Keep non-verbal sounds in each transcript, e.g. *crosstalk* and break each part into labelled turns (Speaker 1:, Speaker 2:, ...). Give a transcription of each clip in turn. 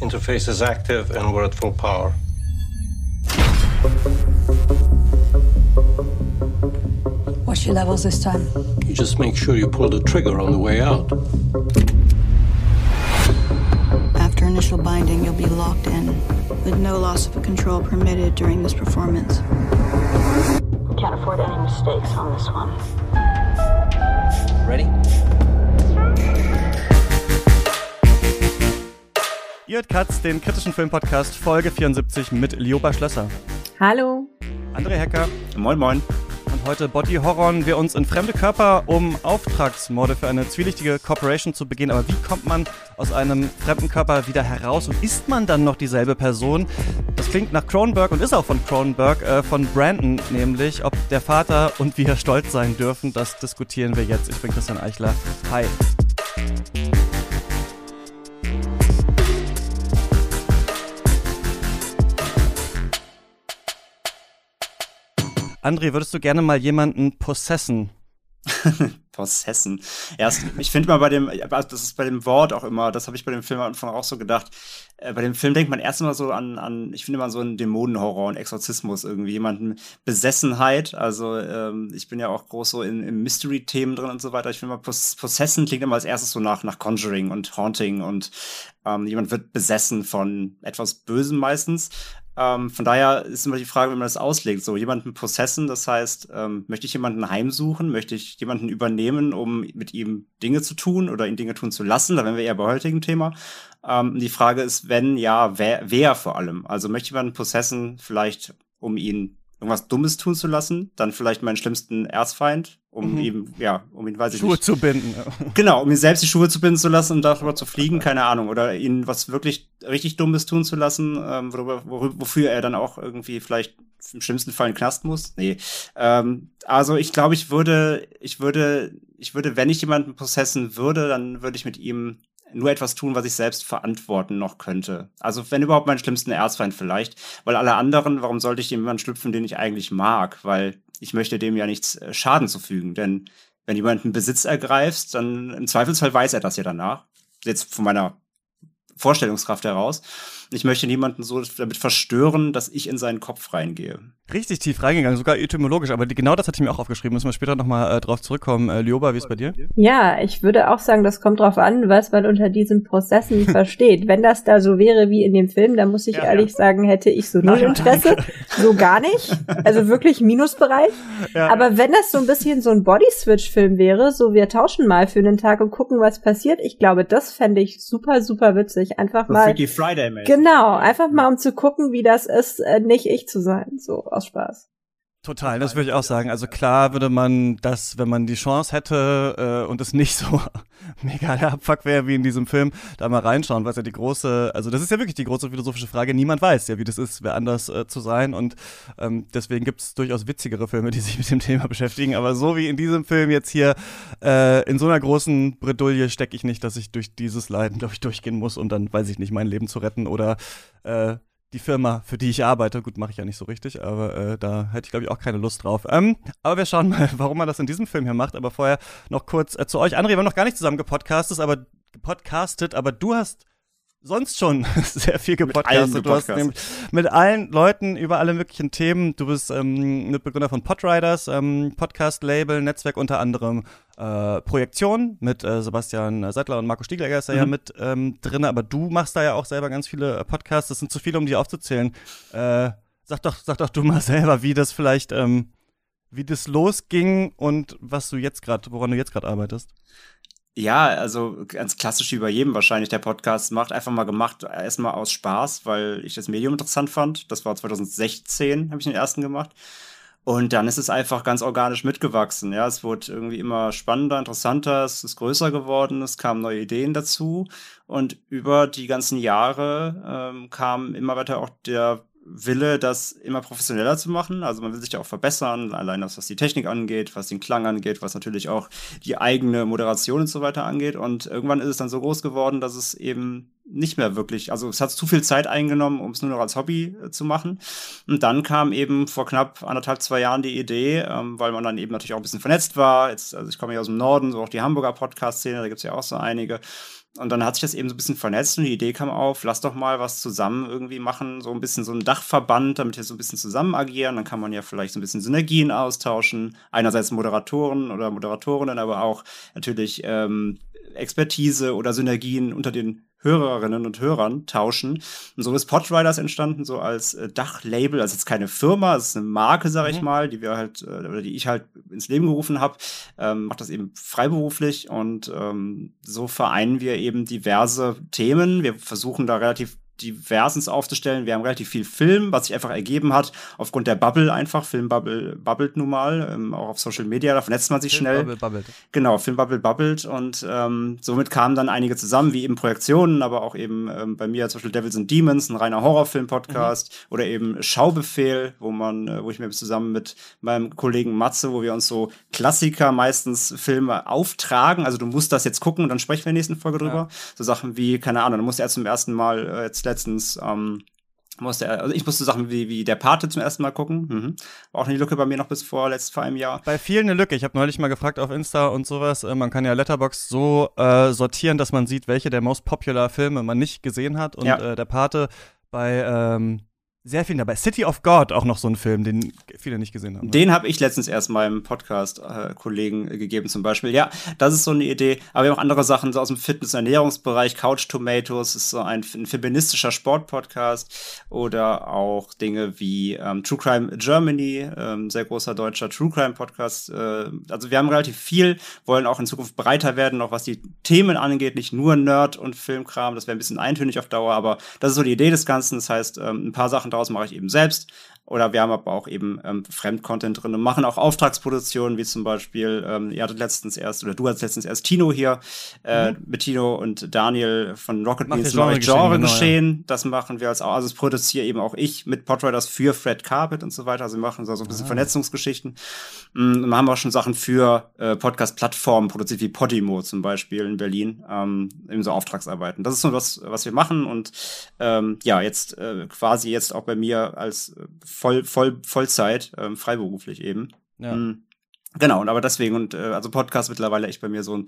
Speaker 1: Interface is active and we're at full power.
Speaker 2: What's your levels this time?
Speaker 1: You just make sure you pull the trigger on the way out.
Speaker 3: After initial binding, you'll be locked in, with no loss of control permitted during this performance.
Speaker 4: We can't afford any mistakes on this one.
Speaker 5: Ready?
Speaker 6: Ihr hört Katz, den kritischen Filmpodcast Folge 74 mit Lioba Schlösser.
Speaker 7: Hallo.
Speaker 6: André Hecker.
Speaker 5: Moin, moin.
Speaker 6: Und heute Body Horror wir uns in fremde Körper, um Auftragsmorde für eine zwielichtige Corporation zu begehen. Aber wie kommt man aus einem fremden Körper wieder heraus und ist man dann noch dieselbe Person? Das klingt nach Cronenberg und ist auch von Cronenberg, äh, von Brandon nämlich. Ob der Vater und wie er stolz sein dürfen, das diskutieren wir jetzt. Ich bin Christian Eichler. Hi. André, würdest du gerne mal jemanden possessen? *laughs*
Speaker 5: possessen. Erst, ich finde mal bei dem, das ist bei dem Wort auch immer, das habe ich bei dem Film am Anfang auch so gedacht. Äh, bei dem Film denkt man erst mal so an, an ich finde mal so einen Dämonenhorror und Exorzismus irgendwie, jemanden Besessenheit. Also ähm, ich bin ja auch groß so in, in Mystery-Themen drin und so weiter. Ich finde mal Poss Possessen klingt immer als erstes so nach, nach Conjuring und Haunting und ähm, jemand wird besessen von etwas Bösem meistens. Ähm, von daher ist immer die Frage, wie man das auslegt. So jemanden possessen, das heißt, ähm, möchte ich jemanden heimsuchen, möchte ich jemanden übernehmen, um mit ihm Dinge zu tun oder ihn Dinge tun zu lassen? Da wären wir eher bei heutigem Thema. Ähm, die Frage ist, wenn ja, wer, wer vor allem? Also möchte jemanden possessen, vielleicht um ihn irgendwas Dummes tun zu lassen, dann vielleicht meinen schlimmsten Erzfeind, um mhm. ihm, ja, um ihn, weiß ich
Speaker 6: Schuhe
Speaker 5: nicht.
Speaker 6: zu binden. *laughs*
Speaker 5: Genau, um ihn selbst die Schuhe zu binden zu lassen und darüber zu fliegen, keine Ahnung. Oder ihn was wirklich richtig Dummes tun zu lassen, ähm, worüber, wofür er dann auch irgendwie vielleicht im schlimmsten Fall in den Knast muss. Nee. Ähm, also ich glaube, ich würde, ich würde, ich würde, wenn ich jemanden possessen würde, dann würde ich mit ihm nur etwas tun, was ich selbst verantworten noch könnte. Also wenn überhaupt meinen schlimmsten Erzfeind vielleicht, weil alle anderen, warum sollte ich jemanden schlüpfen, den ich eigentlich mag? Weil ich möchte dem ja nichts äh, Schaden zufügen, denn wenn jemand einen Besitz ergreift, dann im Zweifelsfall weiß er das ja danach. Jetzt von meiner Vorstellungskraft heraus. Ich möchte niemanden so damit verstören, dass ich in seinen Kopf reingehe.
Speaker 6: Richtig tief reingegangen, sogar etymologisch, aber die, genau das hatte ich mir auch aufgeschrieben. Müssen wir später nochmal äh, drauf zurückkommen. Äh, Lioba, wie ist bei dir?
Speaker 7: Ja, ich würde auch sagen, das kommt drauf an, was man unter diesen Prozessen *laughs* versteht. Wenn das da so wäre wie in dem Film, dann muss ich ja, ehrlich ja. sagen, hätte ich so null Interesse. So gar nicht. Also wirklich Minusbereich. Ja. Aber wenn das so ein bisschen so ein Body-Switch-Film wäre, so wir tauschen mal für einen Tag und gucken, was passiert, ich glaube, das fände ich super, super witzig. Einfach so mal.
Speaker 5: Freaky Friday,
Speaker 7: Genau, einfach mal um zu gucken, wie das ist, äh, nicht ich zu sein. So aus Spaß.
Speaker 6: Total, das würde ich auch sagen. Also klar würde man das, wenn man die Chance hätte äh, und es nicht so *laughs* mega der Abfuck wäre wie in diesem Film, da mal reinschauen, was ja die große, also das ist ja wirklich die große philosophische Frage. Niemand weiß ja, wie das ist, wer anders äh, zu sein und ähm, deswegen gibt es durchaus witzigere Filme, die sich mit dem Thema beschäftigen. Aber so wie in diesem Film jetzt hier, äh, in so einer großen Bredouille stecke ich nicht, dass ich durch dieses Leiden, glaube ich, durchgehen muss, um dann, weiß ich nicht, mein Leben zu retten oder äh, die Firma, für die ich arbeite. Gut, mache ich ja nicht so richtig, aber äh, da hätte ich, glaube ich, auch keine Lust drauf. Ähm, aber wir schauen mal, *laughs* warum man das in diesem Film hier macht. Aber vorher noch kurz äh, zu euch. André, wir haben noch gar nicht zusammen gepodcastet, aber gepodcastet, aber du hast sonst schon *laughs* sehr viel gepodcastet. Du hast nämlich mit allen Leuten über alle möglichen Themen. Du bist ähm, Mitbegründer von Podriders, ähm, Podcast-Label, Netzwerk unter anderem äh, Projektion mit äh, Sebastian Settler und Marco Stiegler ist da mhm. ja mit ähm, drin, aber du machst da ja auch selber ganz viele äh, Podcasts. Das sind zu viele, um die aufzuzählen. Äh, sag doch, sag doch du mal *laughs* selber, wie das vielleicht, ähm, wie das losging und was du jetzt gerade, woran du jetzt gerade arbeitest.
Speaker 5: Ja, also ganz klassisch wie bei jedem wahrscheinlich der Podcast macht, einfach mal gemacht, erstmal aus Spaß, weil ich das Medium interessant fand. Das war 2016, habe ich den ersten gemacht. Und dann ist es einfach ganz organisch mitgewachsen. Ja, es wurde irgendwie immer spannender, interessanter, es ist größer geworden, es kamen neue Ideen dazu. Und über die ganzen Jahre ähm, kam immer weiter auch der Wille, das immer professioneller zu machen. Also man will sich ja auch verbessern, allein was die Technik angeht, was den Klang angeht, was natürlich auch die eigene Moderation und so weiter angeht. Und irgendwann ist es dann so groß geworden, dass es eben nicht mehr wirklich, also es hat zu viel Zeit eingenommen, um es nur noch als Hobby äh, zu machen. Und dann kam eben vor knapp anderthalb, zwei Jahren die Idee, ähm, weil man dann eben natürlich auch ein bisschen vernetzt war. Jetzt, also ich komme ja aus dem Norden, so auch die Hamburger Podcast-Szene, da gibt's ja auch so einige. Und dann hat sich das eben so ein bisschen vernetzt und die Idee kam auf, lass doch mal was zusammen irgendwie machen, so ein bisschen so ein Dachverband, damit wir so ein bisschen zusammen agieren. Dann kann man ja vielleicht so ein bisschen Synergien austauschen. Einerseits Moderatoren oder Moderatorinnen, aber auch natürlich ähm, Expertise oder Synergien unter den Hörerinnen und Hörern tauschen. Und so ist Podriders entstanden, so als äh, Dachlabel, also jetzt keine Firma, es ist eine Marke, sag ich mhm. mal, die wir halt, äh, oder die ich halt ins Leben gerufen habe, ähm, macht das eben freiberuflich und ähm, so vereinen wir eben diverse Themen. Wir versuchen da relativ diversens aufzustellen. Wir haben relativ viel Film, was sich einfach ergeben hat, aufgrund der Bubble einfach. Filmbubble bubbelt nun mal, ähm, auch auf Social Media, da vernetzt man sich Film schnell. Bubble bubbelt. Genau, Filmbubble bubbelt und ähm, somit kamen dann einige zusammen, wie eben Projektionen, aber auch eben ähm, bei mir zum Beispiel Devils and Demons, ein reiner Horrorfilm-Podcast mhm. oder eben Schaubefehl, wo man, äh, wo ich mir zusammen mit meinem Kollegen Matze, wo wir uns so Klassiker meistens Filme auftragen, also du musst das jetzt gucken und dann sprechen wir in der nächsten Folge drüber. Ja. So Sachen wie, keine Ahnung, du musst ja zum ersten Mal äh, jetzt letztens ähm, musste, also ich musste Sachen wie, wie der Pate zum ersten Mal gucken. Mhm. War auch eine Lücke bei mir noch bis vor letzt vor einem Jahr.
Speaker 6: Bei vielen eine Lücke. Ich habe neulich mal gefragt auf Insta und sowas. Äh, man kann ja Letterbox so äh, sortieren, dass man sieht, welche der most popular Filme man nicht gesehen hat. Und ja. äh, der Pate bei ähm, sehr viel dabei. City of God, auch noch so ein Film, den viele nicht gesehen haben.
Speaker 5: Ne? Den habe ich letztens erst meinem Podcast-Kollegen äh, gegeben, zum Beispiel. Ja, das ist so eine Idee. Aber wir haben auch andere Sachen so aus dem Fitness- und Ernährungsbereich. Couch Tomatoes ist so ein, ein feministischer Sportpodcast. Oder auch Dinge wie ähm, True Crime Germany, ähm, sehr großer deutscher True Crime Podcast. Äh, also wir haben relativ viel, wollen auch in Zukunft breiter werden, auch was die Themen angeht. Nicht nur Nerd und Filmkram. Das wäre ein bisschen eintönig auf Dauer, aber das ist so die Idee des Ganzen. Das heißt, ähm, ein paar Sachen daraus mache ich eben selbst. Oder wir haben aber auch eben ähm, Fremdcontent drin und machen auch Auftragsproduktionen, wie zum Beispiel, ähm, ihr hattet letztens erst, oder du hattest letztens erst Tino hier, äh, mhm. mit Tino und Daniel von Rocket Beans Genre, Genre genau, geschehen. Ja. Das machen wir als auch, also es produziere eben auch ich mit Podriders für Fred Carpet und so weiter. Also wir machen so, so ein bisschen ah. Vernetzungsgeschichten. Mhm, wir haben auch schon Sachen für äh, Podcast-Plattformen produziert, wie Podimo zum Beispiel in Berlin, ähm, eben so Auftragsarbeiten. Das ist so was, was wir machen und ähm, ja, jetzt äh, quasi jetzt auch bei mir als äh, voll, voll, Vollzeit, ähm, freiberuflich eben. Ja. Mhm. Genau, und aber deswegen und äh, also Podcast mittlerweile echt bei mir so ein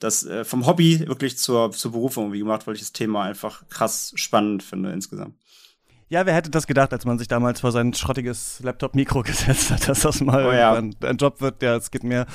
Speaker 5: das äh, vom Hobby wirklich zur zur Berufung irgendwie gemacht, weil ich das Thema einfach krass spannend finde insgesamt.
Speaker 6: Ja, wer hätte das gedacht, als man sich damals vor sein schrottiges Laptop-Mikro *laughs* gesetzt hat, dass das mal oh, ja. ein Job wird. Ja, es geht mir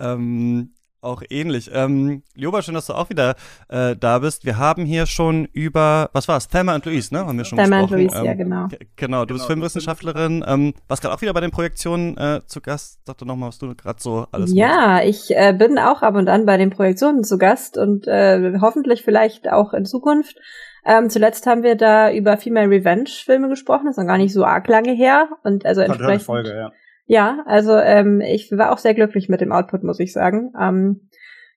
Speaker 6: ähm, auch ähnlich. Ähm, Lioba, schön, dass du auch wieder äh, da bist. Wir haben hier schon über, was war's? Thelma und Louise, ne? Haben wir schon Thelma gesprochen. Thelma und Louise, ähm, ja, genau. Genau, du genau, bist Filmwissenschaftlerin. Ähm, warst gerade auch wieder bei den Projektionen äh, zu Gast. Sag doch nochmal, was du gerade so alles
Speaker 7: Ja, machst. ich äh, bin auch ab und an bei den Projektionen zu Gast und äh, hoffentlich vielleicht auch in Zukunft. Ähm, zuletzt haben wir da über Female Revenge Filme gesprochen, das ist noch gar nicht so arg lange her und also entsprechend. Folge, ja. Ja, also ähm, ich war auch sehr glücklich mit dem Output, muss ich sagen. Ähm,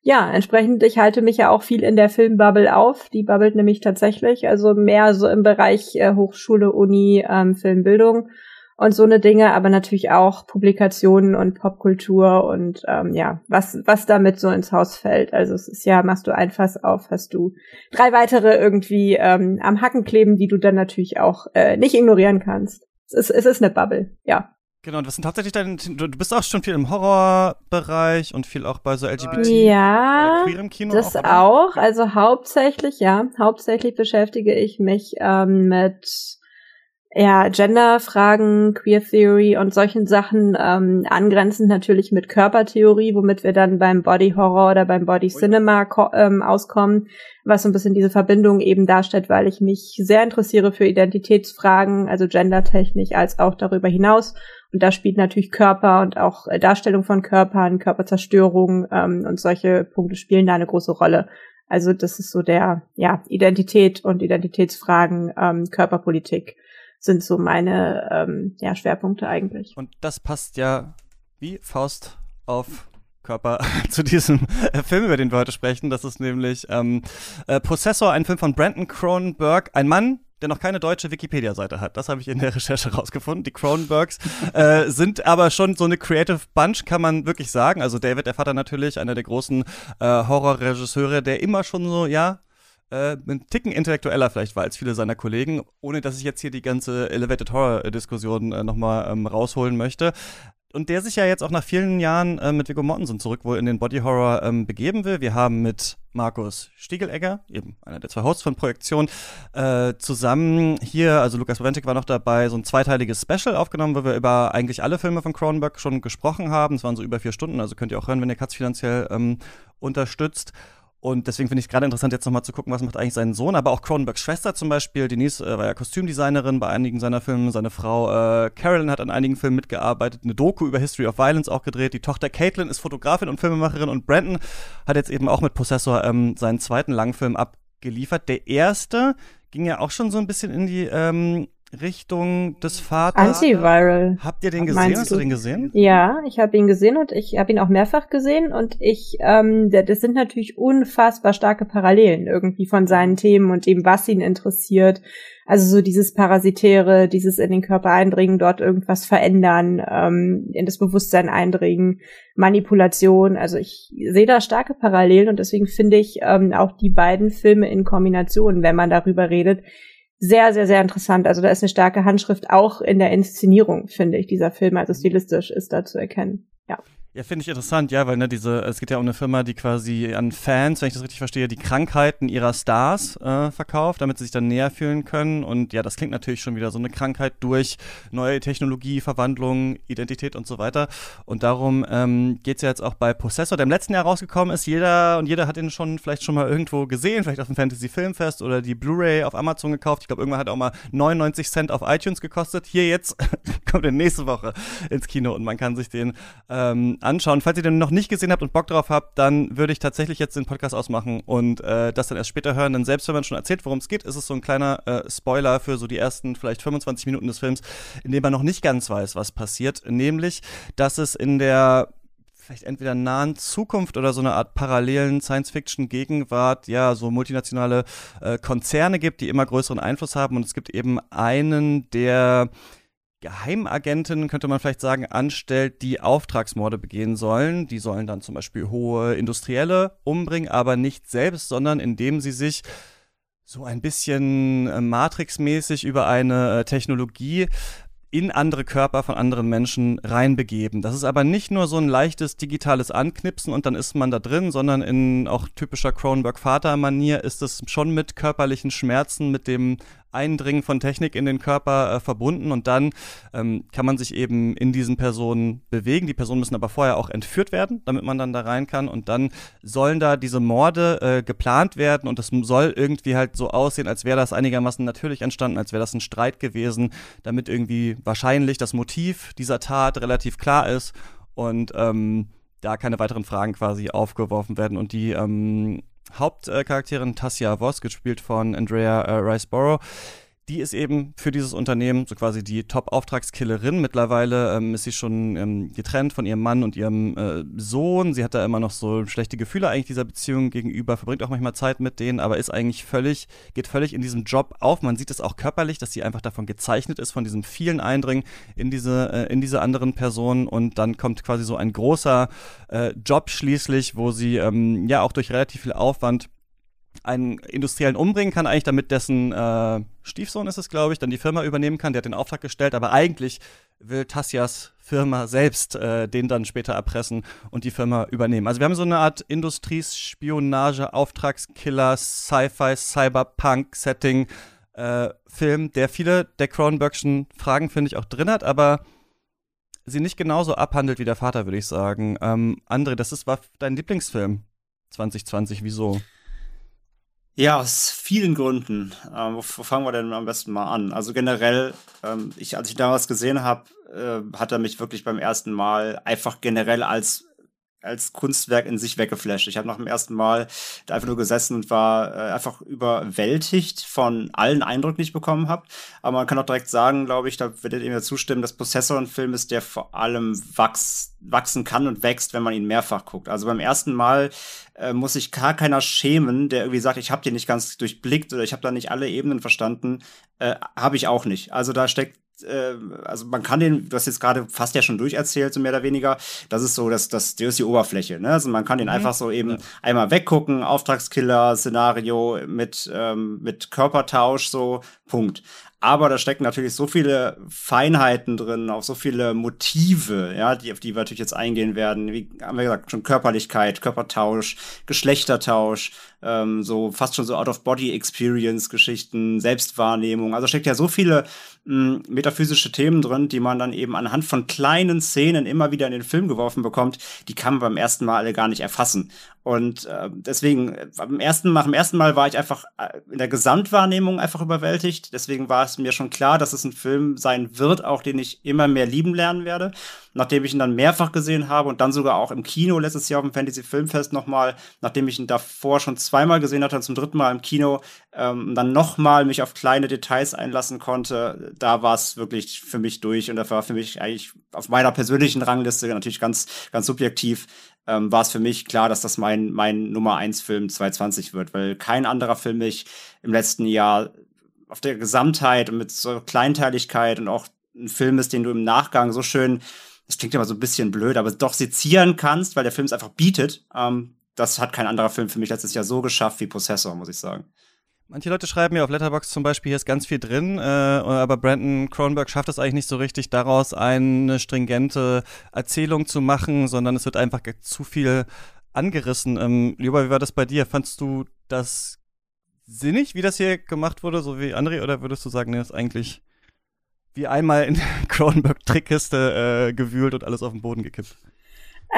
Speaker 7: ja, entsprechend, ich halte mich ja auch viel in der Filmbubble auf. Die bubbelt nämlich tatsächlich, also mehr so im Bereich äh, Hochschule, Uni, ähm, Filmbildung und so eine Dinge, aber natürlich auch Publikationen und Popkultur und ähm, ja, was, was damit so ins Haus fällt. Also es ist ja, machst du ein Fass auf, hast du drei weitere irgendwie ähm, am Hacken kleben, die du dann natürlich auch äh, nicht ignorieren kannst. Es ist, es ist eine Bubble, ja.
Speaker 6: Genau, und was sind hauptsächlich deine, du bist auch schon viel im Horrorbereich und viel auch bei so LGBT
Speaker 7: ja, queerem Kino. Das auch, auch, also hauptsächlich, ja, hauptsächlich beschäftige ich mich ähm, mit ja, Genderfragen, Queer Theory und solchen Sachen, ähm, angrenzend natürlich mit Körpertheorie, womit wir dann beim Body Horror oder beim Body Cinema ähm, auskommen, was so ein bisschen diese Verbindung eben darstellt, weil ich mich sehr interessiere für Identitätsfragen, also gendertechnisch, als auch darüber hinaus und da spielt natürlich Körper und auch äh, Darstellung von Körpern, Körperzerstörung ähm, und solche Punkte spielen da eine große Rolle. Also das ist so der, ja, Identität und Identitätsfragen, ähm, Körperpolitik sind so meine ähm, ja, Schwerpunkte eigentlich.
Speaker 6: Und das passt ja wie Faust auf Körper *laughs* zu diesem äh, Film, über den wir heute sprechen. Das ist nämlich ähm, äh, Prozessor, ein Film von Brandon Cronenberg, ein Mann, der noch keine deutsche Wikipedia-Seite hat. Das habe ich in der Recherche rausgefunden. Die Cronenbergs äh, sind aber schon so eine Creative Bunch, kann man wirklich sagen. Also David, der Vater natürlich, einer der großen äh, Horrorregisseure, der immer schon so, ja, äh, ein Ticken intellektueller vielleicht war als viele seiner Kollegen, ohne dass ich jetzt hier die ganze Elevated Horror-Diskussion äh, nochmal ähm, rausholen möchte und der sich ja jetzt auch nach vielen Jahren äh, mit Viggo Mortensen zurück wohl in den Body Horror ähm, begeben will. Wir haben mit Markus Stiegelegger, eben einer der zwei Hosts von Projektion, äh, zusammen hier, also Lukas Wentig war noch dabei, so ein zweiteiliges Special aufgenommen, wo wir über eigentlich alle Filme von Cronenberg schon gesprochen haben. Es waren so über vier Stunden, also könnt ihr auch hören, wenn ihr Katz finanziell ähm, unterstützt. Und deswegen finde ich es gerade interessant, jetzt nochmal zu gucken, was macht eigentlich sein Sohn. Aber auch Cronenbergs Schwester zum Beispiel. Denise äh, war ja Kostümdesignerin bei einigen seiner Filme. Seine Frau äh, Carolyn hat an einigen Filmen mitgearbeitet. Eine Doku über History of Violence auch gedreht. Die Tochter Caitlin ist Fotografin und Filmemacherin. Und Brandon hat jetzt eben auch mit Possessor ähm, seinen zweiten Langfilm abgeliefert. Der erste ging ja auch schon so ein bisschen in die ähm, Richtung des Vaters.
Speaker 7: Antiviral.
Speaker 6: Habt ihr den gesehen? Hast du den gesehen?
Speaker 7: Ja, ich habe ihn gesehen und ich habe ihn auch mehrfach gesehen und ich, ähm, das sind natürlich unfassbar starke Parallelen irgendwie von seinen Themen und dem, was ihn interessiert. Also so dieses Parasitäre, dieses in den Körper eindringen, dort irgendwas verändern, ähm, in das Bewusstsein eindringen, Manipulation. Also ich sehe da starke Parallelen und deswegen finde ich ähm, auch die beiden Filme in Kombination, wenn man darüber redet, sehr, sehr, sehr interessant. Also da ist eine starke Handschrift auch in der Inszenierung, finde ich, dieser Film. Also stilistisch ist da zu erkennen. Ja.
Speaker 6: Ja, finde ich interessant, ja, weil ne, diese, es geht ja um eine Firma, die quasi an Fans, wenn ich das richtig verstehe, die Krankheiten ihrer Stars äh, verkauft, damit sie sich dann näher fühlen können. Und ja, das klingt natürlich schon wieder so eine Krankheit durch neue Technologie, Verwandlung, Identität und so weiter. Und darum ähm, geht es ja jetzt auch bei Possessor, der im letzten Jahr rausgekommen ist. Jeder und jeder hat ihn schon vielleicht schon mal irgendwo gesehen, vielleicht auf dem Fantasy Filmfest oder die Blu-ray auf Amazon gekauft. Ich glaube, irgendwann hat er auch mal 99 Cent auf iTunes gekostet. Hier jetzt *laughs* kommt er nächste Woche ins Kino und man kann sich den ähm, anschauen. Falls ihr den noch nicht gesehen habt und Bock drauf habt, dann würde ich tatsächlich jetzt den Podcast ausmachen und äh, das dann erst später hören. Denn selbst wenn man schon erzählt, worum es geht, ist es so ein kleiner äh, Spoiler für so die ersten vielleicht 25 Minuten des Films, in dem man noch nicht ganz weiß, was passiert. Nämlich, dass es in der vielleicht entweder nahen Zukunft oder so eine Art parallelen Science-Fiction-Gegenwart, ja, so multinationale äh, Konzerne gibt, die immer größeren Einfluss haben. Und es gibt eben einen, der Geheimagenten, könnte man vielleicht sagen, anstellt, die Auftragsmorde begehen sollen. Die sollen dann zum Beispiel hohe Industrielle umbringen, aber nicht selbst, sondern indem sie sich so ein bisschen äh, Matrix-mäßig über eine äh, Technologie in andere Körper von anderen Menschen reinbegeben. Das ist aber nicht nur so ein leichtes digitales Anknipsen und dann ist man da drin, sondern in auch typischer Cronenberg-Vater-Manier ist es schon mit körperlichen Schmerzen, mit dem Eindringen von Technik in den Körper äh, verbunden und dann ähm, kann man sich eben in diesen Personen bewegen. Die Personen müssen aber vorher auch entführt werden, damit man dann da rein kann und dann sollen da diese Morde äh, geplant werden und es soll irgendwie halt so aussehen, als wäre das einigermaßen natürlich entstanden, als wäre das ein Streit gewesen, damit irgendwie wahrscheinlich das Motiv dieser Tat relativ klar ist und ähm, da keine weiteren Fragen quasi aufgeworfen werden und die ähm, Hauptcharakterin Tassia Voss, gespielt von Andrea äh, Riceborough, die ist eben für dieses Unternehmen so quasi die Top-Auftragskillerin. Mittlerweile ähm, ist sie schon ähm, getrennt von ihrem Mann und ihrem äh, Sohn. Sie hat da immer noch so schlechte Gefühle eigentlich dieser Beziehung gegenüber, verbringt auch manchmal Zeit mit denen, aber ist eigentlich völlig, geht völlig in diesem Job auf. Man sieht es auch körperlich, dass sie einfach davon gezeichnet ist, von diesem vielen Eindringen in diese, äh, in diese anderen Personen. Und dann kommt quasi so ein großer äh, Job schließlich, wo sie ähm, ja auch durch relativ viel Aufwand einen Industriellen umbringen kann, eigentlich damit dessen äh, Stiefsohn ist es, glaube ich, dann die Firma übernehmen kann. Der hat den Auftrag gestellt, aber eigentlich will Tassias Firma selbst äh, den dann später erpressen und die Firma übernehmen. Also wir haben so eine Art Industriespionage, Auftragskiller, Sci-Fi, Cyberpunk-Setting. Äh, Film, der viele der Cronenbergschen Fragen, finde ich, auch drin hat, aber sie nicht genauso abhandelt wie der Vater, würde ich sagen. Ähm, André, das ist, war dein Lieblingsfilm 2020, wieso?
Speaker 5: Ja, aus vielen Gründen. Ähm, wo, wo, fangen wir denn am besten mal an? Also generell, ähm, ich, als ich damals gesehen habe, äh, hat er mich wirklich beim ersten Mal einfach generell als als Kunstwerk in sich weggeflasht. Ich habe nach dem ersten Mal da einfach nur gesessen und war äh, einfach überwältigt von allen Eindrücken, die ich bekommen habe. Aber man kann auch direkt sagen, glaube ich, da werdet ihr mir zustimmen, dass Possessor ein Film ist, der vor allem wachs wachsen kann und wächst, wenn man ihn mehrfach guckt. Also beim ersten Mal äh, muss sich gar keiner schämen, der irgendwie sagt, ich habe den nicht ganz durchblickt oder ich habe da nicht alle Ebenen verstanden. Äh, habe ich auch nicht. Also da steckt also man kann den, du hast jetzt gerade fast ja schon durcherzählt, so mehr oder weniger. Das ist so, dass das, das ist die Oberfläche. Ne? Also man kann den mhm. einfach so eben ja. einmal weggucken, Auftragskiller, Szenario mit ähm, mit Körpertausch, so Punkt. Aber da stecken natürlich so viele Feinheiten drin, auch so viele Motive, ja, die, auf die wir natürlich jetzt eingehen werden. Wie haben wir gesagt, schon Körperlichkeit, Körpertausch, Geschlechtertausch, ähm, so fast schon so Out-of-Body-Experience-Geschichten, Selbstwahrnehmung. Also steckt ja so viele mh, metaphysische Themen drin, die man dann eben anhand von kleinen Szenen immer wieder in den Film geworfen bekommt, die kann man beim ersten Mal alle gar nicht erfassen. Und äh, deswegen, beim ersten, nach dem ersten Mal war ich einfach äh, in der Gesamtwahrnehmung einfach überwältigt. Deswegen war es mir schon klar, dass es ein Film sein wird, auch den ich immer mehr lieben lernen werde. Nachdem ich ihn dann mehrfach gesehen habe und dann sogar auch im Kino letztes Jahr auf dem Fantasy Filmfest nochmal, nachdem ich ihn davor schon zweimal gesehen hatte zum dritten Mal im Kino, ähm, dann nochmal mich auf kleine Details einlassen konnte, da war es wirklich für mich durch und da war für mich eigentlich auf meiner persönlichen Rangliste natürlich ganz, ganz subjektiv ähm, war es für mich klar, dass das mein, mein Nummer 1 Film 2020 wird, weil kein anderer Film mich im letzten Jahr auf der Gesamtheit und mit so Kleinteiligkeit und auch ein Film ist, den du im Nachgang so schön, das klingt immer so ein bisschen blöd, aber doch sezieren kannst, weil der Film es einfach bietet. Ähm, das hat kein anderer Film für mich letztes Jahr so geschafft wie Possessor, muss ich sagen.
Speaker 6: Manche Leute schreiben mir auf Letterbox zum Beispiel, hier ist ganz viel drin, äh, aber Brandon Cronenberg schafft es eigentlich nicht so richtig, daraus eine stringente Erzählung zu machen, sondern es wird einfach zu viel angerissen. Ähm, Lieber, wie war das bei dir? Fandst du das sinnig, wie das hier gemacht wurde, so wie André, oder würdest du sagen, nee, ist eigentlich wie einmal in *laughs* Cronenberg-Trickkiste äh, gewühlt und alles auf den Boden gekippt?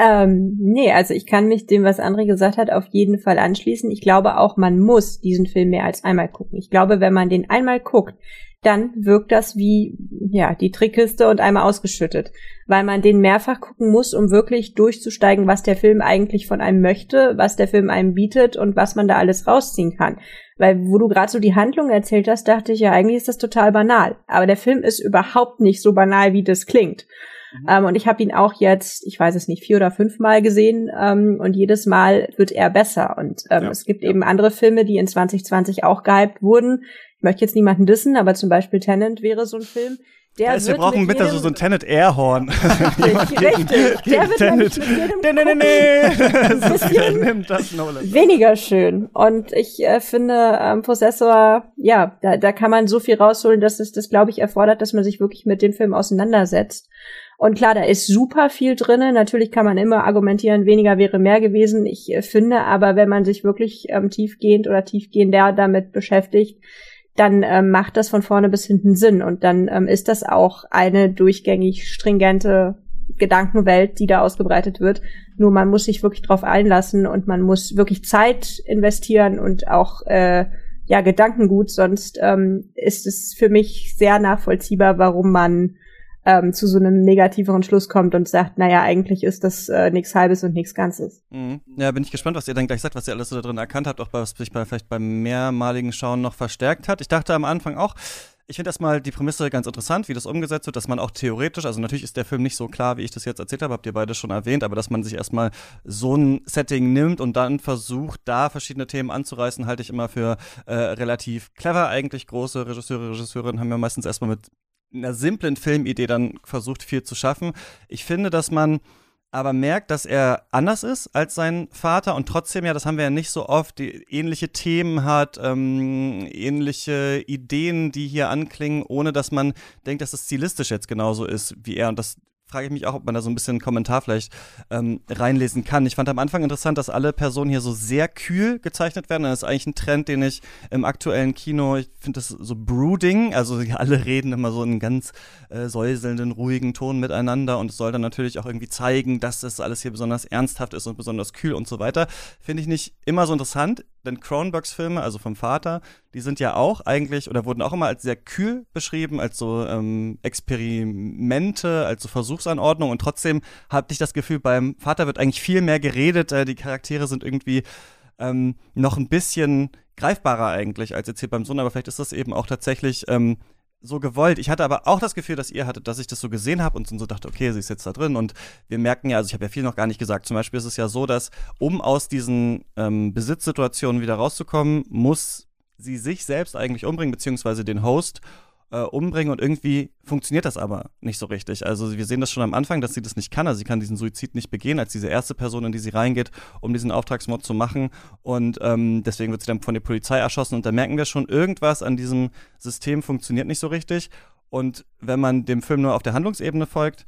Speaker 7: Ähm, nee, also ich kann mich dem, was André gesagt hat, auf jeden Fall anschließen. Ich glaube auch, man muss diesen Film mehr als einmal gucken. Ich glaube, wenn man den einmal guckt, dann wirkt das wie, ja, die Trickkiste und einmal ausgeschüttet. Weil man den mehrfach gucken muss, um wirklich durchzusteigen, was der Film eigentlich von einem möchte, was der Film einem bietet und was man da alles rausziehen kann. Weil, wo du gerade so die Handlung erzählt hast, dachte ich ja, eigentlich ist das total banal. Aber der Film ist überhaupt nicht so banal, wie das klingt. Mhm. Ähm, und ich habe ihn auch jetzt, ich weiß es nicht, vier oder fünf Mal gesehen ähm, und jedes Mal wird er besser. Und ähm, ja, es gibt eben andere Filme, die in 2020 auch gehypt wurden. Ich möchte jetzt niemanden dissen, aber zum Beispiel Tenant wäre so ein Film. Der
Speaker 6: heißt, wir brauchen bitte so, so ein Tenet Airhorn. *laughs*
Speaker 7: Richtig, *laughs* richtig. Der wird Tenet. Nee, nee, nee, *laughs* das. Weniger schön. Und ich äh, finde, ähm, Possessor, ja, da, da kann man so viel rausholen, dass es das, glaube ich, erfordert, dass man sich wirklich mit dem Film auseinandersetzt. Und klar, da ist super viel drinne. Natürlich kann man immer argumentieren, weniger wäre mehr gewesen. Ich äh, finde aber, wenn man sich wirklich ähm, tiefgehend oder tiefgehender damit beschäftigt, dann ähm, macht das von vorne bis hinten Sinn. Und dann ähm, ist das auch eine durchgängig stringente Gedankenwelt, die da ausgebreitet wird. Nur man muss sich wirklich drauf einlassen und man muss wirklich Zeit investieren und auch äh, ja Gedankengut. Sonst ähm, ist es für mich sehr nachvollziehbar, warum man ähm, zu so einem negativeren Schluss kommt und sagt, naja, eigentlich ist das äh, nichts Halbes und nichts Ganzes.
Speaker 6: Mhm. Ja, bin ich gespannt, was ihr dann gleich sagt, was ihr alles so da drin erkannt habt, auch was sich bei, vielleicht beim mehrmaligen Schauen noch verstärkt hat. Ich dachte am Anfang auch, ich finde erstmal die Prämisse ganz interessant, wie das umgesetzt wird, dass man auch theoretisch, also natürlich ist der Film nicht so klar, wie ich das jetzt erzählt habe, habt ihr beide schon erwähnt, aber dass man sich erstmal so ein Setting nimmt und dann versucht, da verschiedene Themen anzureißen, halte ich immer für äh, relativ clever. Eigentlich große Regisseure, Regisseurinnen haben ja meistens erstmal mit einer simplen Filmidee dann versucht, viel zu schaffen. Ich finde, dass man aber merkt, dass er anders ist als sein Vater und trotzdem, ja, das haben wir ja nicht so oft, die ähnliche Themen hat, ähm, ähnliche Ideen, die hier anklingen, ohne dass man denkt, dass es stilistisch jetzt genauso ist wie er. Und das frage ich mich auch, ob man da so ein bisschen einen Kommentar vielleicht ähm, reinlesen kann. Ich fand am Anfang interessant, dass alle Personen hier so sehr kühl gezeichnet werden. Das ist eigentlich ein Trend, den ich im aktuellen Kino, ich finde das so brooding, also alle reden immer so einen ganz äh, säuselnden, ruhigen Ton miteinander und es soll dann natürlich auch irgendwie zeigen, dass das alles hier besonders ernsthaft ist und besonders kühl und so weiter. Finde ich nicht immer so interessant denn Cronenbergs Filme, also vom Vater, die sind ja auch eigentlich oder wurden auch immer als sehr kühl beschrieben, als so ähm, Experimente, als so Versuchsanordnung. Und trotzdem hatte ich das Gefühl, beim Vater wird eigentlich viel mehr geredet, äh, die Charaktere sind irgendwie ähm, noch ein bisschen greifbarer eigentlich als jetzt hier beim Sohn, aber vielleicht ist das eben auch tatsächlich ähm, so gewollt. Ich hatte aber auch das Gefühl, dass ihr hattet, dass ich das so gesehen habe und so dachte, okay, sie ist jetzt da drin. Und wir merken ja, also ich habe ja viel noch gar nicht gesagt. Zum Beispiel ist es ja so, dass um aus diesen ähm, Besitzsituationen wieder rauszukommen, muss sie sich selbst eigentlich umbringen, beziehungsweise den Host. Äh, umbringen und irgendwie funktioniert das aber nicht so richtig. Also wir sehen das schon am Anfang, dass sie das nicht kann. Also sie kann diesen Suizid nicht begehen als diese erste Person, in die sie reingeht, um diesen Auftragsmord zu machen. Und ähm, deswegen wird sie dann von der Polizei erschossen. Und da merken wir schon, irgendwas an diesem System funktioniert nicht so richtig. Und wenn man dem Film nur auf der Handlungsebene folgt,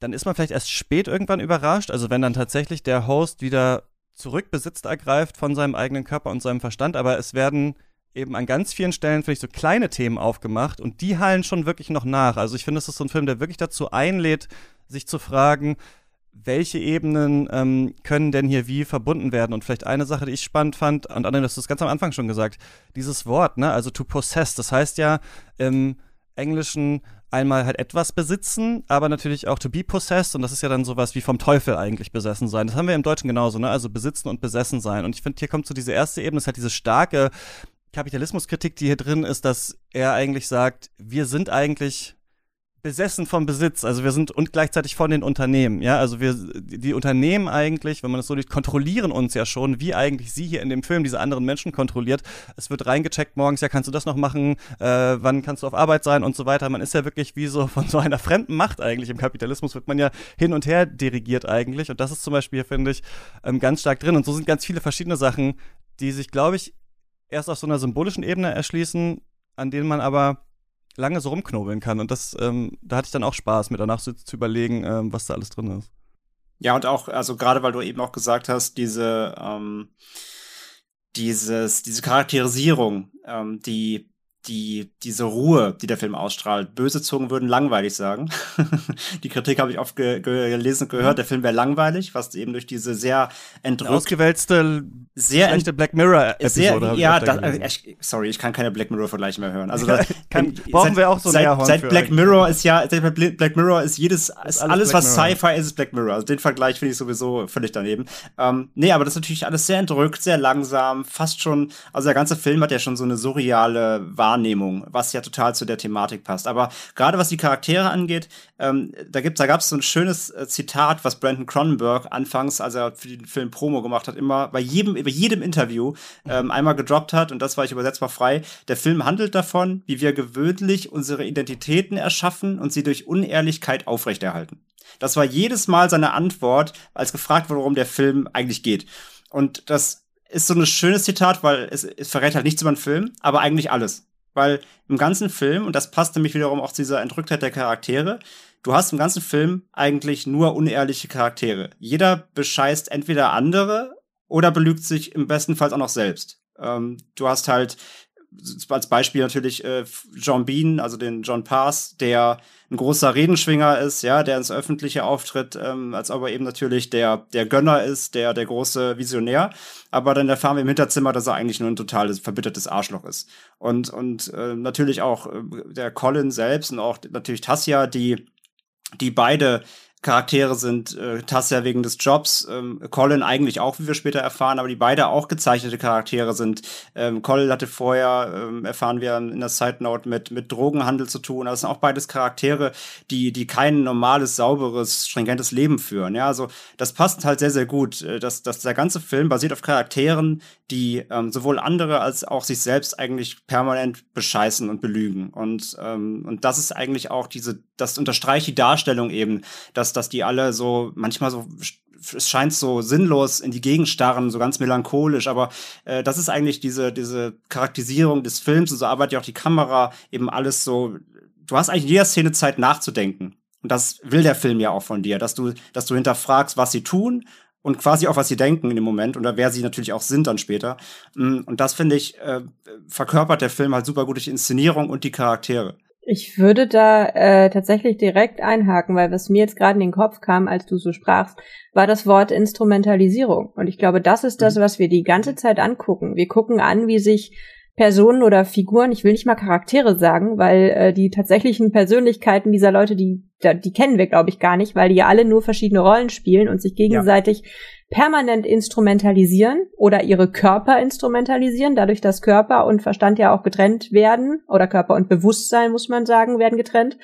Speaker 6: dann ist man vielleicht erst spät irgendwann überrascht. Also wenn dann tatsächlich der Host wieder zurück Besitz ergreift von seinem eigenen Körper und seinem Verstand, aber es werden eben an ganz vielen Stellen, finde ich, so kleine Themen aufgemacht und die hallen schon wirklich noch nach. Also ich finde, es ist so ein Film, der wirklich dazu einlädt, sich zu fragen, welche Ebenen ähm, können denn hier wie verbunden werden? Und vielleicht eine Sache, die ich spannend fand, und André, das ist ganz am Anfang schon gesagt, dieses Wort, ne, also to possess, das heißt ja im Englischen einmal halt etwas besitzen, aber natürlich auch to be possessed und das ist ja dann sowas wie vom Teufel eigentlich besessen sein. Das haben wir im Deutschen genauso, ne? Also besitzen und besessen sein. Und ich finde, hier kommt so diese erste Ebene, ist halt diese starke Kapitalismuskritik, die hier drin ist, dass er eigentlich sagt, wir sind eigentlich besessen vom Besitz, also wir sind und gleichzeitig von den Unternehmen, ja, also wir die Unternehmen eigentlich, wenn man das so sieht, kontrollieren uns ja schon, wie eigentlich sie hier in dem Film diese anderen Menschen kontrolliert. Es wird reingecheckt morgens, ja, kannst du das noch machen, äh, wann kannst du auf Arbeit sein? Und so weiter. Man ist ja wirklich wie so von so einer fremden Macht eigentlich im Kapitalismus wird man ja hin und her dirigiert eigentlich. Und das ist zum Beispiel, finde ich, ähm, ganz stark drin. Und so sind ganz viele verschiedene Sachen, die sich, glaube ich, erst auf so einer symbolischen Ebene erschließen, an denen man aber lange so rumknobeln kann. Und das, ähm, da hatte ich dann auch Spaß, mir danach zu, zu überlegen, ähm, was da alles drin ist.
Speaker 5: Ja, und auch, also gerade weil du eben auch gesagt hast, diese, ähm, dieses, diese Charakterisierung, ähm, die die, diese Ruhe, die der Film ausstrahlt. Böse Zungen würden langweilig sagen. *laughs* die Kritik habe ich oft ge gelesen und gehört, der Film wäre langweilig, was eben durch diese sehr
Speaker 6: entrückte, ausgewälzte, sehr schlechte Black Mirror Episode.
Speaker 5: ja, da, äh, ich, sorry, ich kann keine Black Mirror Vergleiche mehr hören. Also da, *laughs*
Speaker 6: kann, brauchen seit, wir auch so
Speaker 5: seit, seit Black Mirror ist ja, seit Black Mirror ist jedes, ist alles, alles was Sci-Fi ist, ist Black Mirror. Also den Vergleich finde ich sowieso völlig daneben. Ähm, nee, aber das ist natürlich alles sehr entrückt, sehr langsam, fast schon, also der ganze Film hat ja schon so eine surreale Wahrnehmung Wahrnehmung, was ja total zu der Thematik passt. Aber gerade was die Charaktere angeht, ähm, da gibt's, da gab's so ein schönes äh, Zitat, was Brandon Cronenberg anfangs, als er für den Film Promo gemacht hat, immer bei jedem, bei jedem Interview ähm, einmal gedroppt hat, und das war ich übersetzbar frei. Der Film handelt davon, wie wir gewöhnlich unsere Identitäten erschaffen und sie durch Unehrlichkeit aufrechterhalten. Das war jedes Mal seine Antwort, als gefragt wurde, worum der Film eigentlich geht. Und das ist so ein schönes Zitat, weil es, es verrät halt nichts über den Film, aber eigentlich alles. Weil im ganzen Film, und das passt nämlich wiederum auch zu dieser Entrücktheit der Charaktere, du hast im ganzen Film eigentlich nur unehrliche Charaktere. Jeder bescheißt entweder andere oder belügt sich im besten Fall auch noch selbst. Ähm, du hast halt als Beispiel natürlich äh, John Bean, also den John Pass, der ein großer Redenschwinger ist, ja, der ins Öffentliche auftritt, ähm, als aber eben natürlich der, der Gönner ist, der, der große Visionär. Aber dann erfahren wir im Hinterzimmer, dass er eigentlich nur ein totales, verbittertes Arschloch ist. Und, und äh, natürlich auch äh, der Colin selbst und auch natürlich Tassia, die, die beide Charaktere sind äh, Tassia wegen des Jobs, ähm, Colin eigentlich auch, wie wir später erfahren, aber die beide auch gezeichnete Charaktere sind. Ähm, Colin hatte vorher, ähm, erfahren wir in der Side Note, mit, mit Drogenhandel zu tun. Das sind auch beides Charaktere, die, die kein normales, sauberes, stringentes Leben führen. Ja, also das passt halt sehr, sehr gut. Äh, dass, dass der ganze Film basiert auf Charakteren, die ähm, sowohl andere als auch sich selbst eigentlich permanent bescheißen und belügen. Und, ähm, und das ist eigentlich auch diese, das unterstreicht die Darstellung eben, dass, dass die alle so manchmal so es scheint so sinnlos in die Gegend starren, so ganz melancholisch, aber äh, das ist eigentlich diese, diese Charakterisierung des Films und so arbeitet ja auch die Kamera, eben alles so, du hast eigentlich in jeder Szene Zeit nachzudenken. Und das will der Film ja auch von dir, dass du, dass du hinterfragst, was sie tun und quasi auch, was sie denken in dem Moment oder wer sie natürlich auch sind dann später. Mm, und das finde ich, äh, verkörpert der Film halt super gut durch die Inszenierung und die Charaktere.
Speaker 7: Ich würde da äh, tatsächlich direkt einhaken, weil was mir jetzt gerade in den Kopf kam, als du so sprachst, war das Wort Instrumentalisierung. Und ich glaube, das ist das, mhm. was wir die ganze Zeit angucken. Wir gucken an, wie sich Personen oder Figuren, ich will nicht mal Charaktere sagen, weil äh, die tatsächlichen Persönlichkeiten dieser Leute, die, die kennen wir, glaube ich, gar nicht, weil die ja alle nur verschiedene Rollen spielen und sich gegenseitig ja. Permanent instrumentalisieren oder ihre Körper instrumentalisieren, dadurch, dass Körper und Verstand ja auch getrennt werden, oder Körper und Bewusstsein, muss man sagen, werden getrennt.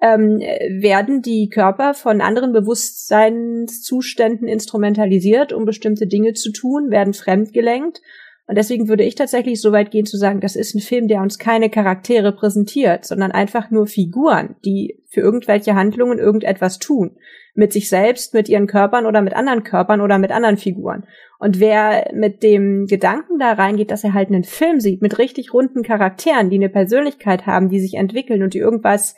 Speaker 7: Ähm, werden die Körper von anderen Bewusstseinszuständen instrumentalisiert, um bestimmte Dinge zu tun, werden fremdgelenkt Und deswegen würde ich tatsächlich so weit gehen zu sagen, das ist ein Film, der uns keine Charaktere präsentiert, sondern einfach nur Figuren, die für irgendwelche Handlungen irgendetwas tun. Mit sich selbst, mit ihren Körpern oder mit anderen Körpern oder mit anderen Figuren. Und wer mit dem Gedanken da reingeht, dass er halt einen Film sieht mit richtig runden Charakteren, die eine Persönlichkeit haben, die sich entwickeln und die irgendwas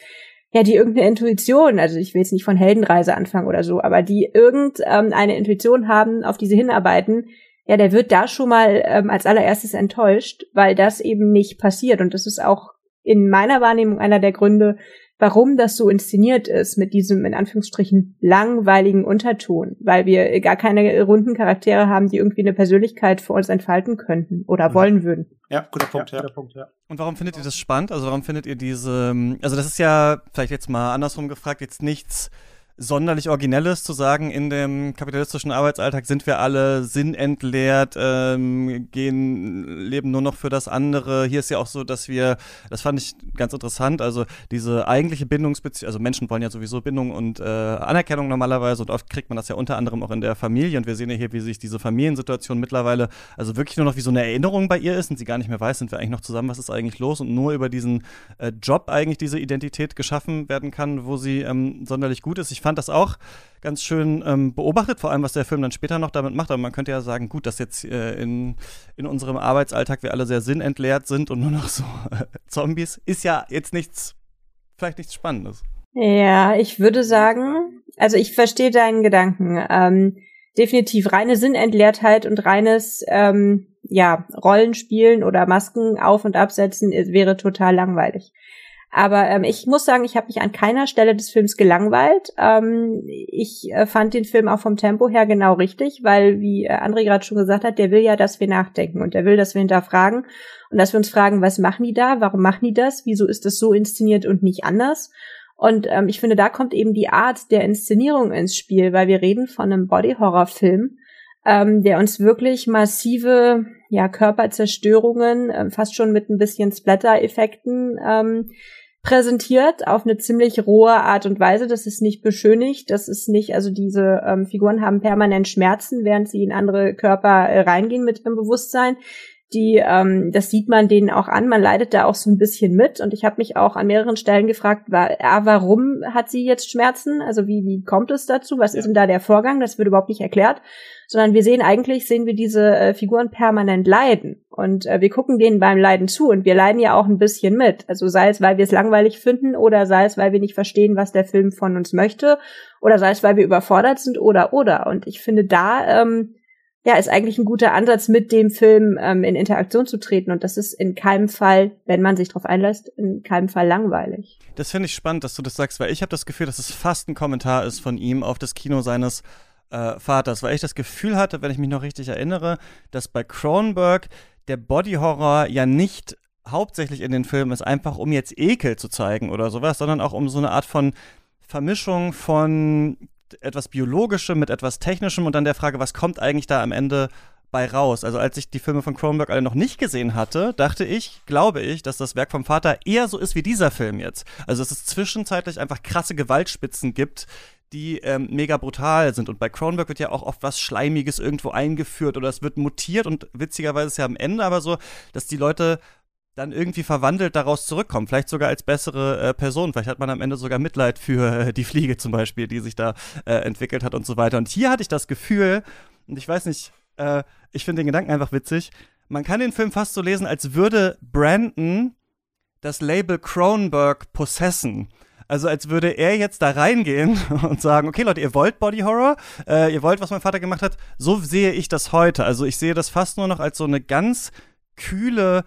Speaker 7: ja, die irgendeine Intuition, also ich will jetzt nicht von Heldenreise anfangen oder so, aber die irgendeine ähm, Intuition haben, auf die sie hinarbeiten, ja, der wird da schon mal ähm, als allererstes enttäuscht, weil das eben nicht passiert. Und das ist auch in meiner Wahrnehmung einer der Gründe, warum das so inszeniert ist mit diesem in Anführungsstrichen langweiligen Unterton, weil wir gar keine runden Charaktere haben, die irgendwie eine Persönlichkeit für uns entfalten könnten oder mhm. wollen würden.
Speaker 5: Ja, guter Punkt,
Speaker 6: ja, ja. Guter Punkt, ja. Und warum findet ihr das spannend? Also warum findet ihr diese, also das ist ja vielleicht jetzt mal andersrum gefragt, jetzt nichts sonderlich Originelles zu sagen, in dem kapitalistischen Arbeitsalltag sind wir alle sinnentleert, ähm, gehen, leben nur noch für das andere. Hier ist ja auch so, dass wir, das fand ich ganz interessant, also diese eigentliche Bindungsbeziehung, also Menschen wollen ja sowieso Bindung und äh, Anerkennung normalerweise und oft kriegt man das ja unter anderem auch in der Familie und wir sehen ja hier, wie sich diese Familiensituation mittlerweile, also wirklich nur noch wie so eine Erinnerung bei ihr ist und sie gar nicht mehr weiß, sind wir eigentlich noch zusammen, was ist eigentlich los und nur über diesen äh, Job eigentlich diese Identität geschaffen werden kann, wo sie ähm, sonderlich gut ist. Ich fand das auch ganz schön ähm, beobachtet, vor allem was der Film dann später noch damit macht. Aber man könnte ja sagen, gut, dass jetzt äh, in, in unserem Arbeitsalltag wir alle sehr sinnentleert sind und nur noch so äh, Zombies, ist ja jetzt nichts, vielleicht nichts Spannendes.
Speaker 7: Ja, ich würde sagen, also ich verstehe deinen Gedanken. Ähm, definitiv reine Sinnentleertheit und reines ähm, ja, Rollenspielen oder Masken auf und absetzen wäre total langweilig. Aber ähm, ich muss sagen, ich habe mich an keiner Stelle des Films gelangweilt. Ähm, ich äh, fand den Film auch vom Tempo her genau richtig, weil, wie äh, André gerade schon gesagt hat, der will ja, dass wir nachdenken und der will, dass wir hinterfragen und dass wir uns fragen, was machen die da, warum machen die das, wieso ist das so inszeniert und nicht anders. Und ähm, ich finde, da kommt eben die Art der Inszenierung ins Spiel, weil wir reden von einem Body-Horror-Film, ähm, der uns wirklich massive ja, Körperzerstörungen, äh, fast schon mit ein bisschen Splatter-Effekten ähm, präsentiert auf eine ziemlich rohe Art und Weise. Das ist nicht beschönigt, das ist nicht, also diese ähm, Figuren haben permanent Schmerzen, während sie in andere Körper äh, reingehen mit ihrem Bewusstsein. Die, ähm, das sieht man denen auch an, man leidet da auch so ein bisschen mit. Und ich habe mich auch an mehreren Stellen gefragt, war, ah, warum hat sie jetzt Schmerzen? Also wie, wie kommt es dazu? Was ja. ist denn da der Vorgang? Das wird überhaupt nicht erklärt sondern wir sehen eigentlich, sehen wir diese äh, Figuren permanent leiden. Und äh, wir gucken denen beim Leiden zu und wir leiden ja auch ein bisschen mit. Also sei es, weil wir es langweilig finden oder sei es, weil wir nicht verstehen, was der Film von uns möchte oder sei es, weil wir überfordert sind oder oder. Und ich finde, da ähm, ja, ist eigentlich ein guter Ansatz, mit dem Film ähm, in Interaktion zu treten. Und das ist in keinem Fall, wenn man sich darauf einlässt, in keinem Fall langweilig.
Speaker 6: Das finde ich spannend, dass du das sagst, weil ich habe das Gefühl, dass es fast ein Kommentar ist von ihm auf das Kino seines äh, Vaters, weil ich das Gefühl hatte, wenn ich mich noch richtig erinnere, dass bei Cronenberg der Body Horror ja nicht hauptsächlich in den Filmen ist, einfach um jetzt Ekel zu zeigen oder sowas, sondern auch um so eine Art von Vermischung von etwas Biologischem mit etwas Technischem und dann der Frage, was kommt eigentlich da am Ende bei raus. Also als ich die Filme von Cronenberg alle noch nicht gesehen hatte, dachte ich, glaube ich, dass das Werk vom Vater eher so ist wie dieser Film jetzt. Also dass es zwischenzeitlich einfach krasse Gewaltspitzen gibt, die ähm, mega brutal sind. Und bei Cronenberg wird ja auch oft was Schleimiges irgendwo eingeführt oder es wird mutiert und witzigerweise ist ja am Ende aber so, dass die Leute dann irgendwie verwandelt daraus zurückkommen. Vielleicht sogar als bessere äh, Person. Vielleicht hat man am Ende sogar Mitleid für äh, die Fliege zum Beispiel, die sich da äh, entwickelt hat und so weiter. Und hier hatte ich das Gefühl, und ich weiß nicht, äh, ich finde den Gedanken einfach witzig, man kann den Film fast so lesen, als würde Brandon das Label Cronenberg possessen. Also als würde er jetzt da reingehen *laughs* und sagen, okay Leute, ihr wollt Body Horror, äh, ihr wollt, was mein Vater gemacht hat, so sehe ich das heute. Also ich sehe das fast nur noch als so eine ganz kühle,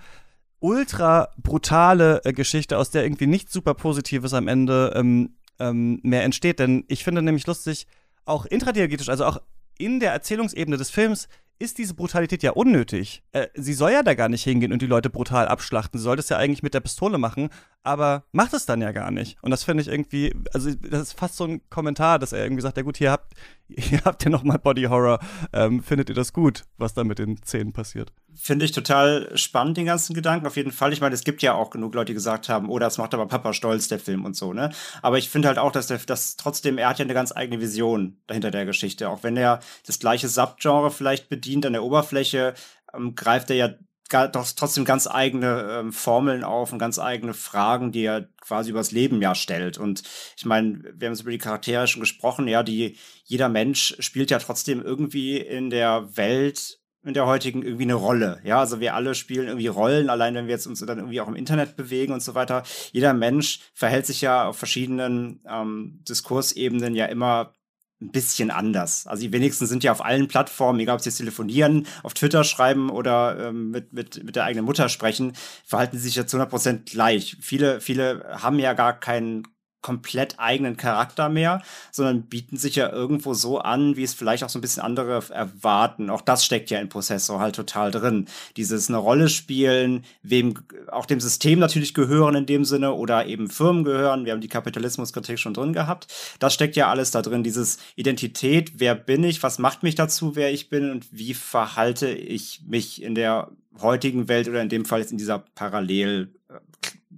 Speaker 6: ultra brutale äh, Geschichte, aus der irgendwie nichts super Positives am Ende ähm, ähm, mehr entsteht. Denn ich finde nämlich lustig, auch intradiegetisch, also auch in der Erzählungsebene des Films ist diese Brutalität ja unnötig. Äh, sie soll ja da gar nicht hingehen und die Leute brutal abschlachten. Sie soll das ja eigentlich mit der Pistole machen, aber macht es dann ja gar nicht. Und das finde ich irgendwie, also das ist fast so ein Kommentar, dass er irgendwie sagt, ja gut, hier habt, *laughs* hier habt ihr nochmal Body Horror. Ähm, findet ihr das gut, was da mit den Zähnen passiert?
Speaker 5: Finde ich total spannend, den ganzen Gedanken. Auf jeden Fall. Ich meine, es gibt ja auch genug Leute, die gesagt haben, oh, das macht aber Papa stolz, der Film und so, ne? Aber ich finde halt auch, dass der, dass trotzdem, er hat ja eine ganz eigene Vision dahinter der Geschichte. Auch wenn er das gleiche Subgenre vielleicht bedient an der Oberfläche, ähm, greift er ja doch trotzdem ganz eigene ähm, Formeln auf und ganz eigene Fragen, die er quasi übers Leben ja stellt. Und ich meine, wir haben es über die Charaktere schon gesprochen, ja, die jeder Mensch spielt ja trotzdem irgendwie in der Welt in der heutigen irgendwie eine Rolle. Ja, also wir alle spielen irgendwie Rollen, allein wenn wir jetzt uns dann irgendwie auch im Internet bewegen und so weiter. Jeder Mensch verhält sich ja auf verschiedenen ähm, Diskursebenen ja immer ein bisschen anders. Also die wenigsten sind ja auf allen Plattformen, egal ob sie telefonieren, auf Twitter schreiben oder ähm, mit, mit, mit der eigenen Mutter sprechen, verhalten sie sich ja zu 100 Prozent gleich. Viele, viele haben ja gar keinen komplett eigenen Charakter mehr, sondern bieten sich ja irgendwo so an, wie es vielleicht auch so ein bisschen andere erwarten. Auch das steckt ja in Prozessor halt total drin. Dieses eine Rolle spielen, wem auch dem System natürlich gehören in dem Sinne oder eben Firmen gehören. Wir haben die Kapitalismuskritik schon drin gehabt. Das steckt ja alles da drin. Dieses Identität, wer bin ich, was macht mich dazu, wer ich bin und wie verhalte ich mich in der heutigen Welt oder in dem Fall jetzt in dieser Parallel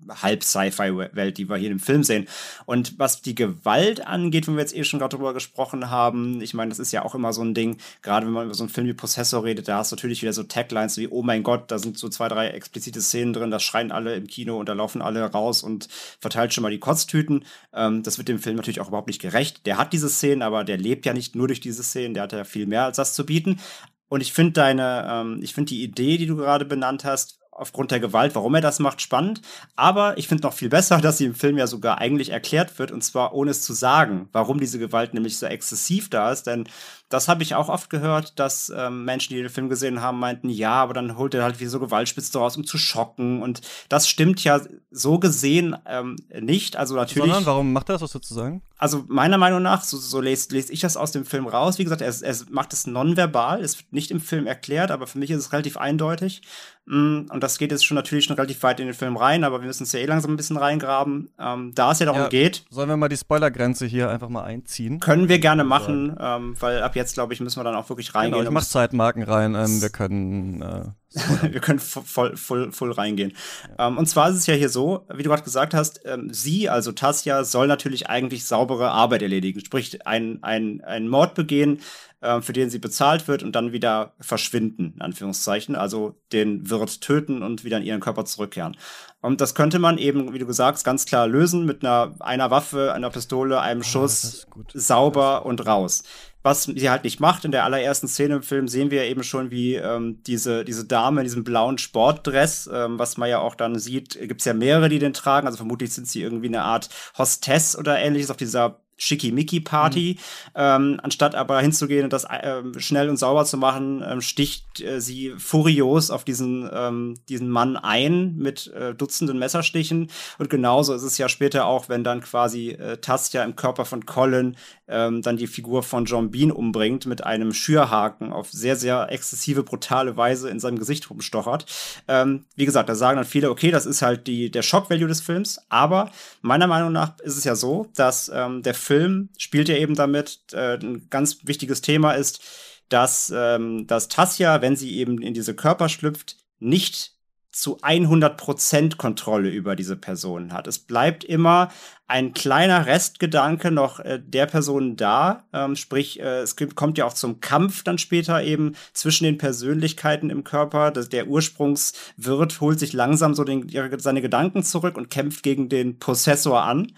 Speaker 5: Halb-Sci-Fi-Welt, die wir hier im Film sehen. Und was die Gewalt angeht, wenn wir jetzt eh schon gerade drüber gesprochen haben, ich meine, das ist ja auch immer so ein Ding, gerade wenn man über so einen Film wie Possessor redet, da hast du natürlich wieder so Taglines wie, oh mein Gott, da sind so zwei, drei explizite Szenen drin, da schreien alle im Kino und da laufen alle raus und verteilt schon mal die Kotztüten. Ähm, das wird dem Film natürlich auch überhaupt nicht gerecht. Der hat diese Szenen, aber der lebt ja nicht nur durch diese Szenen, der hat ja viel mehr als das zu bieten. Und ich finde deine, ähm, ich finde die Idee, die du gerade benannt hast, aufgrund der Gewalt, warum er das macht, spannend. Aber ich finde noch viel besser, *laughs* dass sie im Film ja sogar eigentlich erklärt wird, und zwar ohne es zu sagen, warum diese Gewalt nämlich so exzessiv da ist. Denn das habe ich auch oft gehört, dass ähm, Menschen, die den Film gesehen haben, meinten, ja, aber dann holt er halt wie so Gewaltspitze raus, um zu schocken. Und das stimmt ja so gesehen ähm, nicht. Also natürlich.
Speaker 6: Sondern warum macht er das, sozusagen?
Speaker 5: Also meiner Meinung nach, so, so lese, lese ich das aus dem Film raus. Wie gesagt, er, er macht es nonverbal. Es wird nicht im Film erklärt, aber für mich ist es relativ eindeutig. Mm, und das geht jetzt schon natürlich schon relativ weit in den Film rein, aber wir müssen es ja eh langsam ein bisschen reingraben. Ähm, da es ja darum ja, geht.
Speaker 6: Sollen wir mal die Spoilergrenze hier einfach mal einziehen?
Speaker 5: Können wir gerne machen, ähm, weil ab jetzt, glaube ich, müssen wir dann auch wirklich reingehen. Genau,
Speaker 6: ich mach Zeitmarken rein. Ähm, wir können. Äh, *laughs*
Speaker 5: wir können voll, voll, voll reingehen. Ja. Ähm, und zwar ist es ja hier so, wie du gerade gesagt hast, ähm, sie, also Tassia, soll natürlich eigentlich saubere Arbeit erledigen. Sprich, ein, ein, Mord begehen, äh, für den sie bezahlt wird und dann wieder verschwinden, in Anführungszeichen. Also den Wirt töten und wieder in ihren Körper zurückkehren. Und das könnte man eben, wie du gesagt hast, ganz klar lösen mit einer, einer Waffe, einer Pistole, einem oh, Schuss, sauber und raus. Was sie halt nicht macht, in der allerersten Szene im Film sehen wir eben schon, wie ähm, diese, diese Dame in diesem blauen Sportdress, ähm, was man ja auch dann sieht, gibt's ja mehrere, die den tragen, also vermutlich sind sie irgendwie eine Art Hostess oder ähnliches auf dieser Schickimicki-Party. Mhm. Ähm, anstatt aber hinzugehen und das äh, schnell und sauber zu machen, ähm, sticht äh, sie furios auf diesen, ähm, diesen Mann ein mit äh, Dutzenden Messerstichen. Und genauso ist es ja später auch, wenn dann quasi äh, Tassia im Körper von Colin ähm, dann die Figur von John Bean umbringt mit einem Schürhaken auf sehr, sehr exzessive, brutale Weise in seinem Gesicht rumstochert. Ähm, wie gesagt, da sagen dann viele, okay, das ist halt die, der Shock-Value des Films. Aber meiner Meinung nach ist es ja so, dass ähm, der Film Film spielt ja eben damit. Äh, ein ganz wichtiges Thema ist, dass, ähm, dass Tassia, wenn sie eben in diese Körper schlüpft, nicht zu 100% Kontrolle über diese Person hat. Es bleibt immer ein kleiner Restgedanke noch äh, der Person da, ähm, sprich, äh, es kommt ja auch zum Kampf dann später eben zwischen den Persönlichkeiten im Körper. Das, der Ursprungswirt holt sich langsam so den, seine Gedanken zurück und kämpft gegen den Possessor an.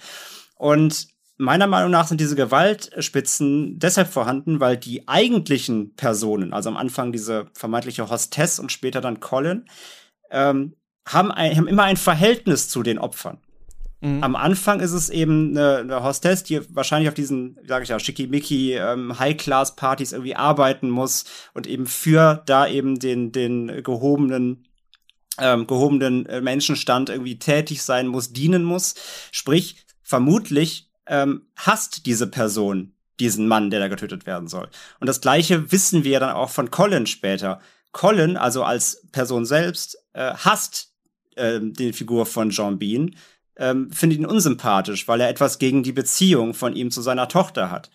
Speaker 5: Und meiner Meinung nach sind diese Gewaltspitzen deshalb vorhanden, weil die eigentlichen Personen, also am Anfang diese vermeintliche Hostess und später dann Colin, ähm, haben, ein, haben immer ein Verhältnis zu den Opfern. Mhm. Am Anfang ist es eben eine, eine Hostess, die wahrscheinlich auf diesen, sage ich ja, schickimicki ähm, High-Class-Partys irgendwie arbeiten muss und eben für da eben den, den gehobenen ähm, gehobenen Menschenstand irgendwie tätig sein muss, dienen muss. Sprich, vermutlich ähm, hasst diese Person diesen Mann, der da getötet werden soll. Und das gleiche wissen wir dann auch von Colin später. Colin, also als Person selbst, äh, hasst äh, die Figur von John Bean, ähm, findet ihn unsympathisch, weil er etwas gegen die Beziehung von ihm zu seiner Tochter hat.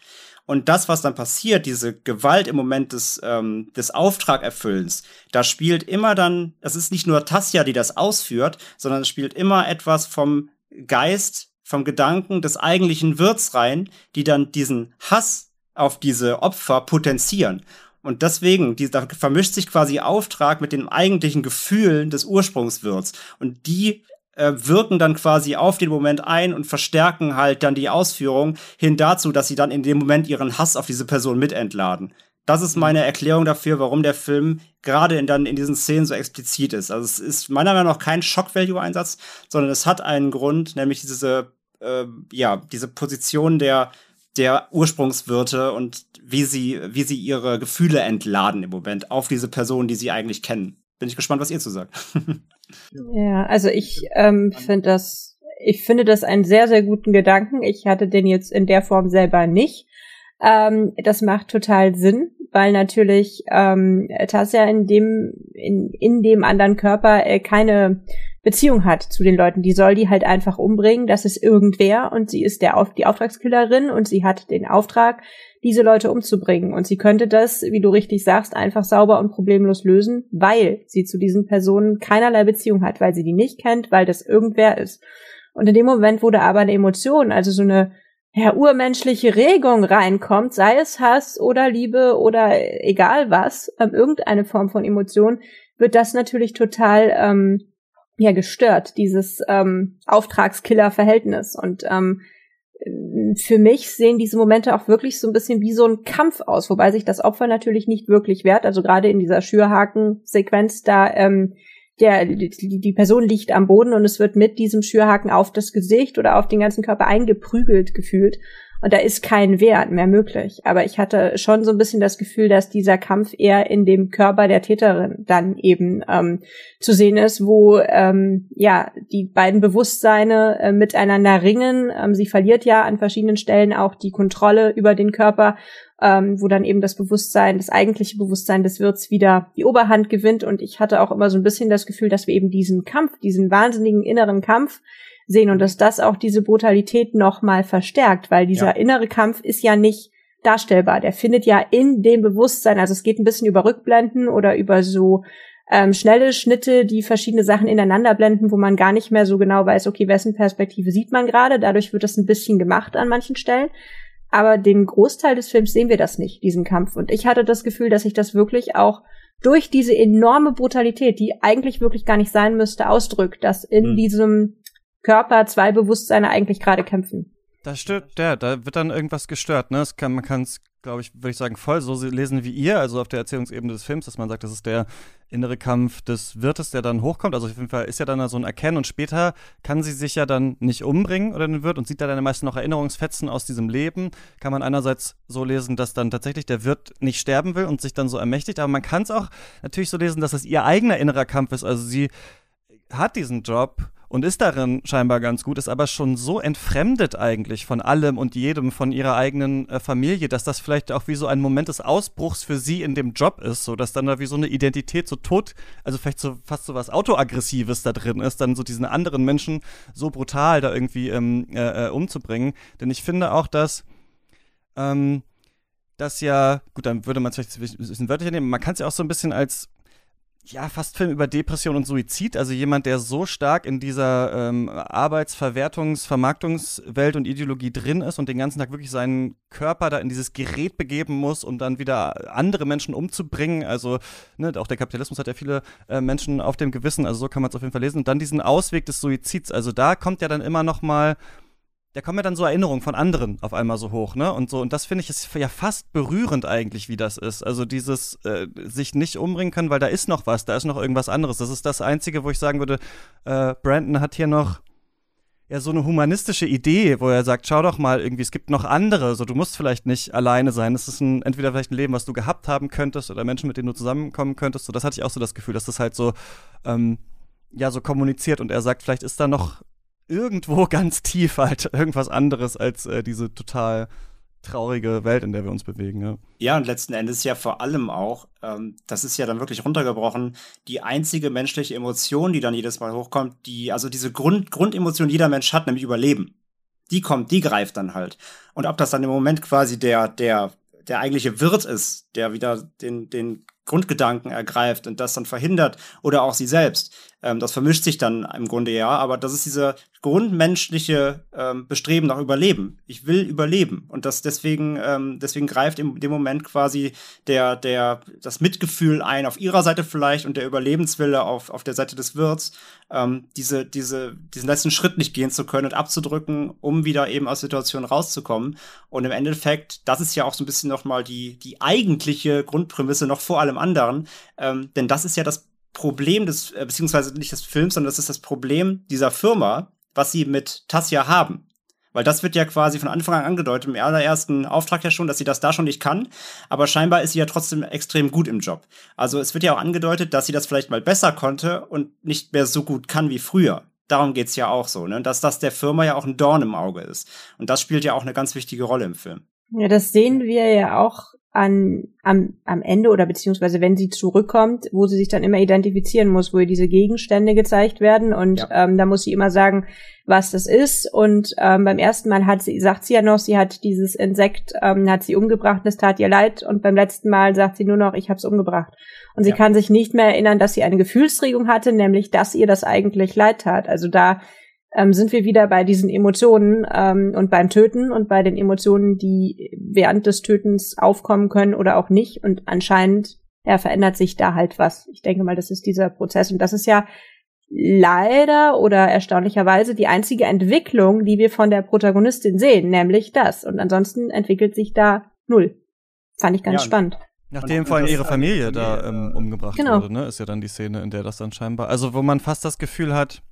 Speaker 5: Und das, was dann passiert, diese Gewalt im Moment des, ähm, des Auftragerfüllens, da spielt immer dann, es ist nicht nur Tassia, die das ausführt, sondern es spielt immer etwas vom Geist vom Gedanken des eigentlichen Wirts rein, die dann diesen Hass auf diese Opfer potenzieren. Und deswegen, die, da vermischt sich quasi Auftrag mit den eigentlichen Gefühlen des Ursprungswirts. Und die äh, wirken dann quasi auf den Moment ein und verstärken halt dann die Ausführung hin dazu, dass sie dann in dem Moment ihren Hass auf diese Person mitentladen. Das ist meine Erklärung dafür, warum der Film gerade in, dann in diesen Szenen so explizit ist. Also es ist meiner Meinung nach kein Shock-Value-Einsatz, sondern es hat einen Grund, nämlich diese, äh, ja, diese Position der, der Ursprungswirte und wie sie, wie sie ihre Gefühle entladen im Moment auf diese Person, die sie eigentlich kennen. Bin ich gespannt, was ihr zu sagt. *laughs*
Speaker 7: ja, also ich ähm, finde das, ich finde das einen sehr, sehr guten Gedanken. Ich hatte den jetzt in der Form selber nicht. Ähm, das macht total Sinn, weil natürlich ähm, Tassia in dem in, in dem anderen Körper äh, keine Beziehung hat zu den Leuten. Die soll die halt einfach umbringen. Das ist irgendwer und sie ist der Auf die Auftragskillerin und sie hat den Auftrag, diese Leute umzubringen. Und sie könnte das, wie du richtig sagst, einfach sauber und problemlos lösen, weil sie zu diesen Personen keinerlei Beziehung hat, weil sie die nicht kennt, weil das irgendwer ist. Und in dem Moment, wo da aber eine Emotion, also so eine ja, urmenschliche Regung reinkommt, sei es Hass oder Liebe oder egal was, ähm, irgendeine Form von Emotion, wird das natürlich total ähm, ja gestört, dieses ähm, Auftragskiller-Verhältnis. Und ähm, für mich sehen diese Momente auch wirklich so ein bisschen wie so ein Kampf aus, wobei sich das Opfer natürlich nicht wirklich wehrt. Also gerade in dieser Schürhaken-Sequenz, da ähm, der, die, die Person liegt am Boden und es wird mit diesem Schürhaken auf das Gesicht oder auf den ganzen Körper eingeprügelt gefühlt. Und da ist kein Wert mehr möglich. Aber ich hatte schon so ein bisschen das Gefühl, dass dieser Kampf eher in dem Körper der Täterin dann eben ähm, zu sehen ist, wo ähm, ja die beiden Bewusstseine äh, miteinander ringen. Ähm, sie verliert ja an verschiedenen Stellen auch die Kontrolle über den Körper ähm, wo dann eben das Bewusstsein, das eigentliche Bewusstsein des Wirts wieder die Oberhand gewinnt. Und ich hatte auch immer so ein bisschen das Gefühl, dass wir eben diesen Kampf, diesen wahnsinnigen inneren Kampf sehen und dass das auch diese Brutalität nochmal verstärkt, weil dieser ja. innere Kampf ist ja nicht darstellbar. Der findet ja in dem Bewusstsein, also es geht ein bisschen über Rückblenden oder über so ähm, schnelle Schnitte, die verschiedene Sachen ineinander blenden, wo man gar nicht mehr so genau weiß, okay, wessen Perspektive sieht man gerade. Dadurch wird das ein bisschen gemacht an manchen Stellen. Aber den Großteil des Films sehen wir das nicht, diesen Kampf. Und ich hatte das Gefühl, dass sich das wirklich auch durch diese enorme Brutalität, die eigentlich wirklich gar nicht sein müsste, ausdrückt, dass in hm. diesem Körper zwei Bewusstseine eigentlich gerade kämpfen.
Speaker 6: Das stört, ja, da wird dann irgendwas gestört, ne? Kann, man kann es, glaube ich, würde ich sagen, voll so lesen wie ihr, also auf der Erzählungsebene des Films, dass man sagt, das ist der innere Kampf des Wirtes, der dann hochkommt. Also auf jeden Fall ist ja dann so ein Erkennen und später kann sie sich ja dann nicht umbringen oder den Wirt und sieht da dann meistens noch Erinnerungsfetzen aus diesem Leben. Kann man einerseits so lesen, dass dann tatsächlich der Wirt nicht sterben will und sich dann so ermächtigt, aber man kann es auch natürlich so lesen, dass es ihr eigener innerer Kampf ist. Also sie hat diesen Job und ist darin scheinbar ganz gut, ist aber schon so entfremdet eigentlich von allem und jedem, von ihrer eigenen äh, Familie, dass das vielleicht auch wie so ein Moment des Ausbruchs für sie in dem Job ist, so dass dann da wie so eine Identität so tot, also vielleicht so fast so was Autoaggressives da drin ist, dann so diesen anderen Menschen so brutal da irgendwie ähm, äh, äh umzubringen. Denn ich finde auch, dass ähm, das ja, gut, dann würde man es vielleicht ein bisschen wörtlicher nehmen, man kann es ja auch so ein bisschen als ja, fast Film über Depression und Suizid. Also jemand, der so stark in dieser ähm, Arbeitsverwertungs-, Vermarktungswelt und Ideologie drin ist und den ganzen Tag wirklich seinen Körper da in dieses Gerät begeben muss, um dann wieder andere Menschen umzubringen. Also ne, auch der Kapitalismus hat ja viele äh, Menschen auf dem Gewissen. Also so kann man es auf jeden Fall lesen. Und dann diesen Ausweg des Suizids. Also da kommt ja dann immer noch mal da kommen ja dann so Erinnerungen von anderen auf einmal so hoch, ne? Und so, und das finde ich ist ja fast berührend eigentlich, wie das ist. Also dieses äh, sich nicht umbringen können, weil da ist noch was, da ist noch irgendwas anderes. Das ist das Einzige, wo ich sagen würde, äh, Brandon hat hier noch ja so eine humanistische Idee, wo er sagt, schau doch mal irgendwie, es gibt noch andere, so du musst vielleicht nicht alleine sein. Es ist ein, entweder vielleicht ein Leben, was du gehabt haben könntest oder Menschen, mit denen du zusammenkommen könntest. So, das hatte ich auch so das Gefühl, dass das halt so ähm, ja so kommuniziert und er sagt, vielleicht ist da noch irgendwo *laughs* ganz tief halt irgendwas anderes als äh, diese total traurige Welt, in der wir uns bewegen. Ja,
Speaker 5: ja und letzten Endes ja vor allem auch, ähm, das ist ja dann wirklich runtergebrochen, die einzige menschliche Emotion, die dann jedes Mal hochkommt, die, also diese Grund, Grundemotion, die jeder Mensch hat, nämlich Überleben. Die kommt, die greift dann halt. Und ob das dann im Moment quasi der, der, der eigentliche Wirt ist, der wieder den, den Grundgedanken ergreift und das dann verhindert oder auch sie selbst. Ähm, das vermischt sich dann im Grunde ja, aber das ist diese grundmenschliche ähm, Bestreben nach Überleben. Ich will überleben. Und das deswegen, ähm, deswegen greift in dem Moment quasi der, der, das Mitgefühl ein auf ihrer Seite vielleicht und der Überlebenswille auf, auf der Seite des Wirts, ähm, diese, diese, diesen letzten Schritt nicht gehen zu können und abzudrücken, um wieder eben aus Situationen rauszukommen. Und im Endeffekt, das ist ja auch so ein bisschen nochmal die, die eigentliche Grundprämisse noch vor allem anderen. Ähm, denn das ist ja das Problem des, äh, beziehungsweise nicht des Films, sondern das ist das Problem dieser Firma, was sie mit Tassia haben. Weil das wird ja quasi von Anfang an angedeutet, im allerersten Auftrag ja schon, dass sie das da schon nicht kann. Aber scheinbar ist sie ja trotzdem extrem gut im Job. Also es wird ja auch angedeutet, dass sie das vielleicht mal besser konnte und nicht mehr so gut kann wie früher. Darum geht's ja auch so, ne? Dass das der Firma ja auch ein Dorn im Auge ist. Und das spielt ja auch eine ganz wichtige Rolle im Film.
Speaker 7: Ja, das sehen wir ja auch an, am, am Ende oder beziehungsweise wenn sie zurückkommt, wo sie sich dann immer identifizieren muss, wo ihr diese Gegenstände gezeigt werden und ja. ähm, da muss sie immer sagen, was das ist und ähm, beim ersten Mal hat sie, sagt sie ja noch, sie hat dieses Insekt, ähm, hat sie umgebracht es tat ihr leid und beim letzten Mal sagt sie nur noch, ich habe es umgebracht und sie ja. kann sich nicht mehr erinnern, dass sie eine Gefühlsregung hatte, nämlich dass ihr das eigentlich leid tat. Also da ähm, sind wir wieder bei diesen Emotionen ähm, und beim Töten und bei den Emotionen, die während des Tötens aufkommen können oder auch nicht. Und anscheinend ja, verändert sich da halt was. Ich denke mal, das ist dieser Prozess. Und das ist ja leider oder erstaunlicherweise die einzige Entwicklung, die wir von der Protagonistin sehen, nämlich das. Und ansonsten entwickelt sich da null. Fand ich ganz ja, spannend.
Speaker 6: Nachdem vor allem ihre Familie da ähm, umgebracht genau. wurde, ne, ist ja dann die Szene, in der das dann scheinbar, also wo man fast das Gefühl hat,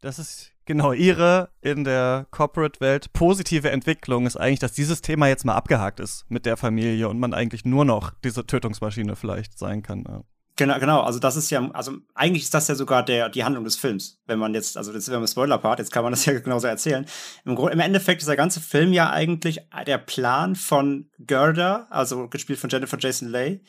Speaker 6: das ist genau ihre in der Corporate-Welt positive Entwicklung ist eigentlich, dass dieses Thema jetzt mal abgehakt ist mit der Familie und man eigentlich nur noch diese Tötungsmaschine vielleicht sein kann. Ja.
Speaker 5: Genau, genau. Also das ist ja, also eigentlich ist das ja sogar der, die Handlung des Films. Wenn man jetzt, also das ist ja im Spoiler-Part, jetzt kann man das ja *laughs* genauso erzählen. Im, Im Endeffekt ist der ganze Film ja eigentlich der Plan von Gerda, also gespielt von Jennifer Jason Leigh,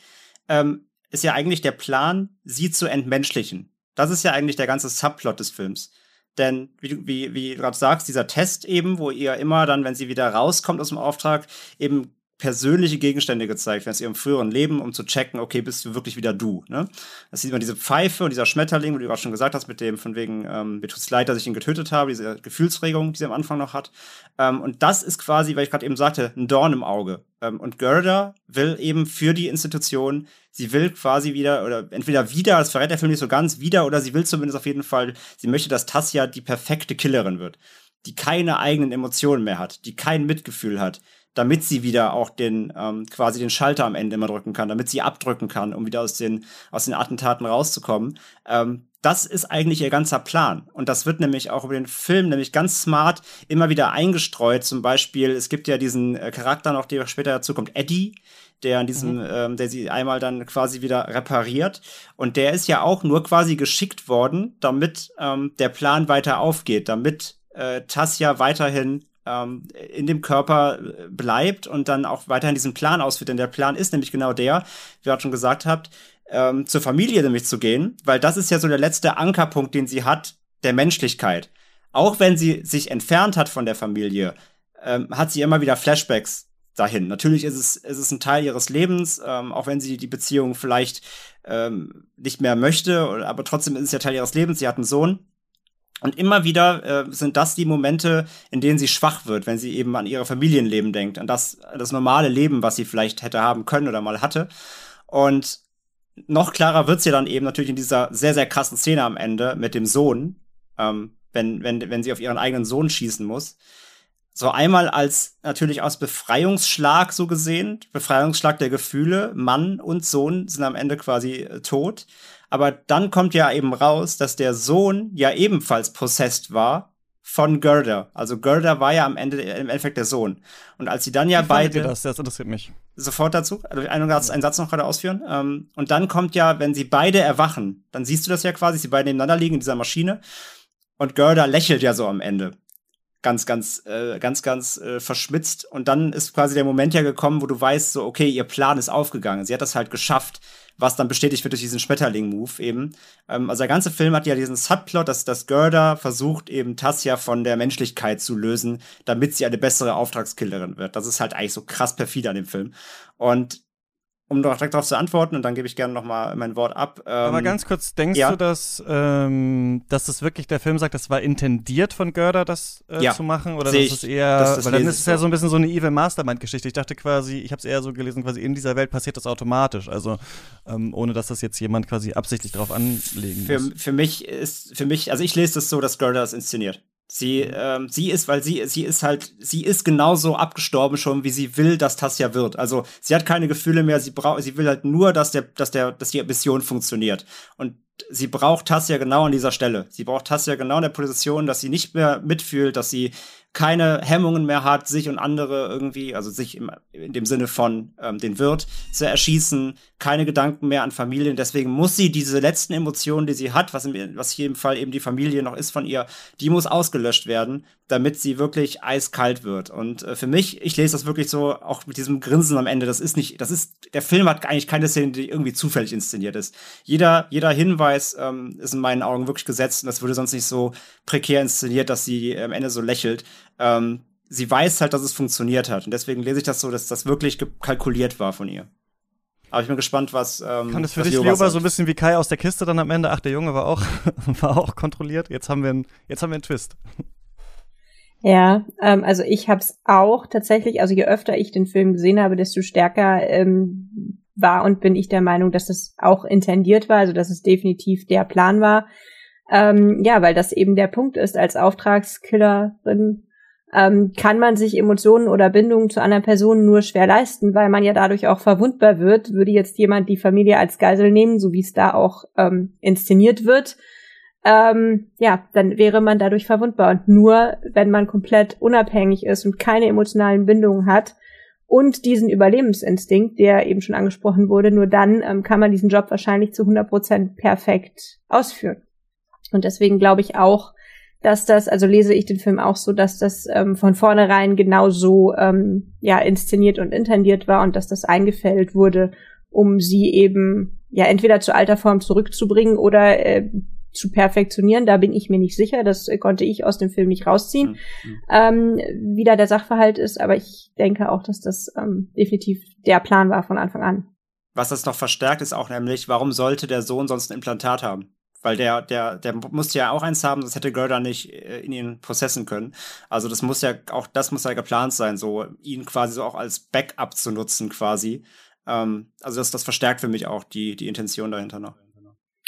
Speaker 5: ähm, ist ja eigentlich der Plan, sie zu entmenschlichen. Das ist ja eigentlich der ganze Subplot des Films. Denn, wie, wie, wie du gerade sagst, dieser Test eben, wo ihr immer dann, wenn sie wieder rauskommt aus dem Auftrag, eben persönliche Gegenstände gezeigt, wenn es ihrem früheren Leben, um zu checken, okay, bist du wirklich wieder du. Ne? Das sieht man diese Pfeife und dieser Schmetterling, wo du gerade schon gesagt hast, mit dem von wegen, ähm, mir tut's leid, dass ich ihn getötet habe, diese Gefühlsregung, die sie am Anfang noch hat. Ähm, und das ist quasi, weil ich gerade eben sagte, ein Dorn im Auge. Ähm, und Gerda will eben für die Institution, sie will quasi wieder, oder entweder wieder, das verrät der Film nicht so ganz, wieder, oder sie will zumindest auf jeden Fall, sie möchte, dass Tassia die perfekte Killerin wird. Die keine eigenen Emotionen mehr hat, die kein Mitgefühl hat, damit sie wieder auch den ähm, quasi den Schalter am Ende immer drücken kann, damit sie abdrücken kann, um wieder aus den aus den Attentaten rauszukommen. Ähm, das ist eigentlich ihr ganzer Plan. Und das wird nämlich auch über den Film nämlich ganz smart immer wieder eingestreut. Zum Beispiel, es gibt ja diesen äh, Charakter noch, der später dazu kommt, Eddie, der an diesem, mhm. ähm, der sie einmal dann quasi wieder repariert. Und der ist ja auch nur quasi geschickt worden, damit ähm, der Plan weiter aufgeht, damit äh, Tassia weiterhin ähm, in dem Körper äh, bleibt und dann auch weiterhin diesen Plan ausführt. Denn der Plan ist nämlich genau der, wie ihr auch schon gesagt habt, ähm, zur Familie nämlich zu gehen, weil das ist ja so der letzte Ankerpunkt, den sie hat, der Menschlichkeit. Auch wenn sie sich entfernt hat von der Familie, ähm, hat sie immer wieder Flashbacks dahin. Natürlich ist es, ist es ein Teil ihres Lebens, ähm, auch wenn sie die Beziehung vielleicht ähm, nicht mehr möchte, aber trotzdem ist es ja Teil ihres Lebens. Sie hat einen Sohn und immer wieder äh, sind das die Momente, in denen sie schwach wird, wenn sie eben an ihre Familienleben denkt, an das, das normale Leben, was sie vielleicht hätte haben können oder mal hatte. Und noch klarer wird's ja dann eben natürlich in dieser sehr, sehr krassen Szene am Ende mit dem Sohn, ähm, wenn, wenn, wenn sie auf ihren eigenen Sohn schießen muss. So einmal als natürlich aus Befreiungsschlag so gesehen, Befreiungsschlag der Gefühle, Mann und Sohn sind am Ende quasi äh, tot. Aber dann kommt ja eben raus, dass der Sohn ja ebenfalls possessed war von Gerda. Also Gerda war ja am Ende im Endeffekt der Sohn. Und als sie dann ja Wie beide.
Speaker 6: Das? das interessiert mich.
Speaker 5: Sofort dazu. Also einen, Satz, einen Satz noch gerade ausführen. Ähm, und dann kommt ja, wenn sie beide erwachen, dann siehst du das ja quasi, sie beide nebeneinander liegen in dieser Maschine. Und Gerda lächelt ja so am Ende ganz, ganz, äh, ganz, ganz äh, verschmitzt. Und dann ist quasi der Moment ja gekommen, wo du weißt, so, okay, ihr Plan ist aufgegangen. Sie hat das halt geschafft, was dann bestätigt wird durch diesen Schmetterling-Move eben. Ähm, also der ganze Film hat ja diesen Subplot, dass, dass Gerda versucht, eben Tassia von der Menschlichkeit zu lösen, damit sie eine bessere Auftragskillerin wird. Das ist halt eigentlich so krass perfide an dem Film. Und um noch direkt darauf zu antworten, und dann gebe ich gerne noch mal mein Wort ab.
Speaker 6: Ähm, Aber ganz kurz, denkst ja. du, dass, ähm, dass das wirklich der Film sagt, das war intendiert von Görder, das äh, ja. zu machen? Oder Seh ist es eher, das, das weil dann ist es ja so ein bisschen so eine Evil Mastermind-Geschichte. Ich dachte quasi, ich habe es eher so gelesen, quasi in dieser Welt passiert das automatisch. Also ähm, ohne, dass das jetzt jemand quasi absichtlich drauf anlegen
Speaker 5: für, muss. Für mich ist, für mich, also ich lese das so, dass Görder das inszeniert. Sie, ähm, sie ist, weil sie, sie ist halt, sie ist genauso abgestorben schon, wie sie will, dass Tassia wird. Also sie hat keine Gefühle mehr, sie braucht, sie will halt nur, dass der, dass der, dass die Mission funktioniert. Und sie braucht Tassia genau an dieser Stelle. Sie braucht Tassia genau in der Position, dass sie nicht mehr mitfühlt, dass sie keine Hemmungen mehr hat, sich und andere irgendwie, also sich im, in dem Sinne von ähm, den Wirt zu erschießen, keine Gedanken mehr an Familien. Deswegen muss sie diese letzten Emotionen, die sie hat, was, in, was hier im Fall eben die Familie noch ist von ihr, die muss ausgelöscht werden, damit sie wirklich eiskalt wird. Und äh, für mich, ich lese das wirklich so, auch mit diesem Grinsen am Ende, das ist nicht, das ist, der Film hat eigentlich keine Szene, die irgendwie zufällig inszeniert ist. Jeder, jeder Hinweis ähm, ist in meinen Augen wirklich gesetzt und das würde sonst nicht so prekär inszeniert, dass sie am Ende so lächelt ähm, sie weiß halt, dass es funktioniert hat. Und deswegen lese ich das so, dass das wirklich kalkuliert war von ihr. Aber ich bin gespannt, was. Ähm,
Speaker 6: Kann das für dich, Leoba, so ein bisschen wie Kai aus der Kiste dann am Ende? Ach, der Junge war auch, *laughs* war auch kontrolliert. Jetzt haben wir einen, jetzt haben wir einen Twist.
Speaker 7: Ja, ähm, also ich habe es auch tatsächlich, also je öfter ich den Film gesehen habe, desto stärker ähm, war und bin ich der Meinung, dass das auch intendiert war, also dass es definitiv der Plan war. Ähm, ja, weil das eben der Punkt ist, als Auftragskillerin ähm, kann man sich Emotionen oder Bindungen zu anderen Personen nur schwer leisten, weil man ja dadurch auch verwundbar wird. Würde jetzt jemand die Familie als Geisel nehmen, so wie es da auch ähm, inszeniert wird, ähm, ja, dann wäre man dadurch verwundbar. Und nur wenn man komplett unabhängig ist und keine emotionalen Bindungen hat und diesen Überlebensinstinkt, der eben schon angesprochen wurde, nur dann ähm, kann man diesen Job wahrscheinlich zu 100 Prozent perfekt ausführen. Und deswegen glaube ich auch, dass das, also lese ich den Film auch so, dass das ähm, von vornherein genauso ähm, ja inszeniert und intendiert war und dass das eingefällt wurde, um sie eben ja entweder zur alter Form zurückzubringen oder äh, zu perfektionieren. Da bin ich mir nicht sicher. Das konnte ich aus dem Film nicht rausziehen, mhm. ähm, wie da der Sachverhalt ist. Aber ich denke auch, dass das ähm, definitiv der Plan war von Anfang an.
Speaker 5: Was das noch verstärkt, ist auch nämlich, warum sollte der Sohn sonst ein Implantat haben? Weil der, der, der musste ja auch eins haben, das hätte Gerda nicht äh, in ihn prozessen können. Also das muss ja, auch das muss ja geplant sein, so ihn quasi so auch als Backup zu nutzen, quasi. Ähm, also das, das verstärkt für mich auch die, die Intention dahinter noch.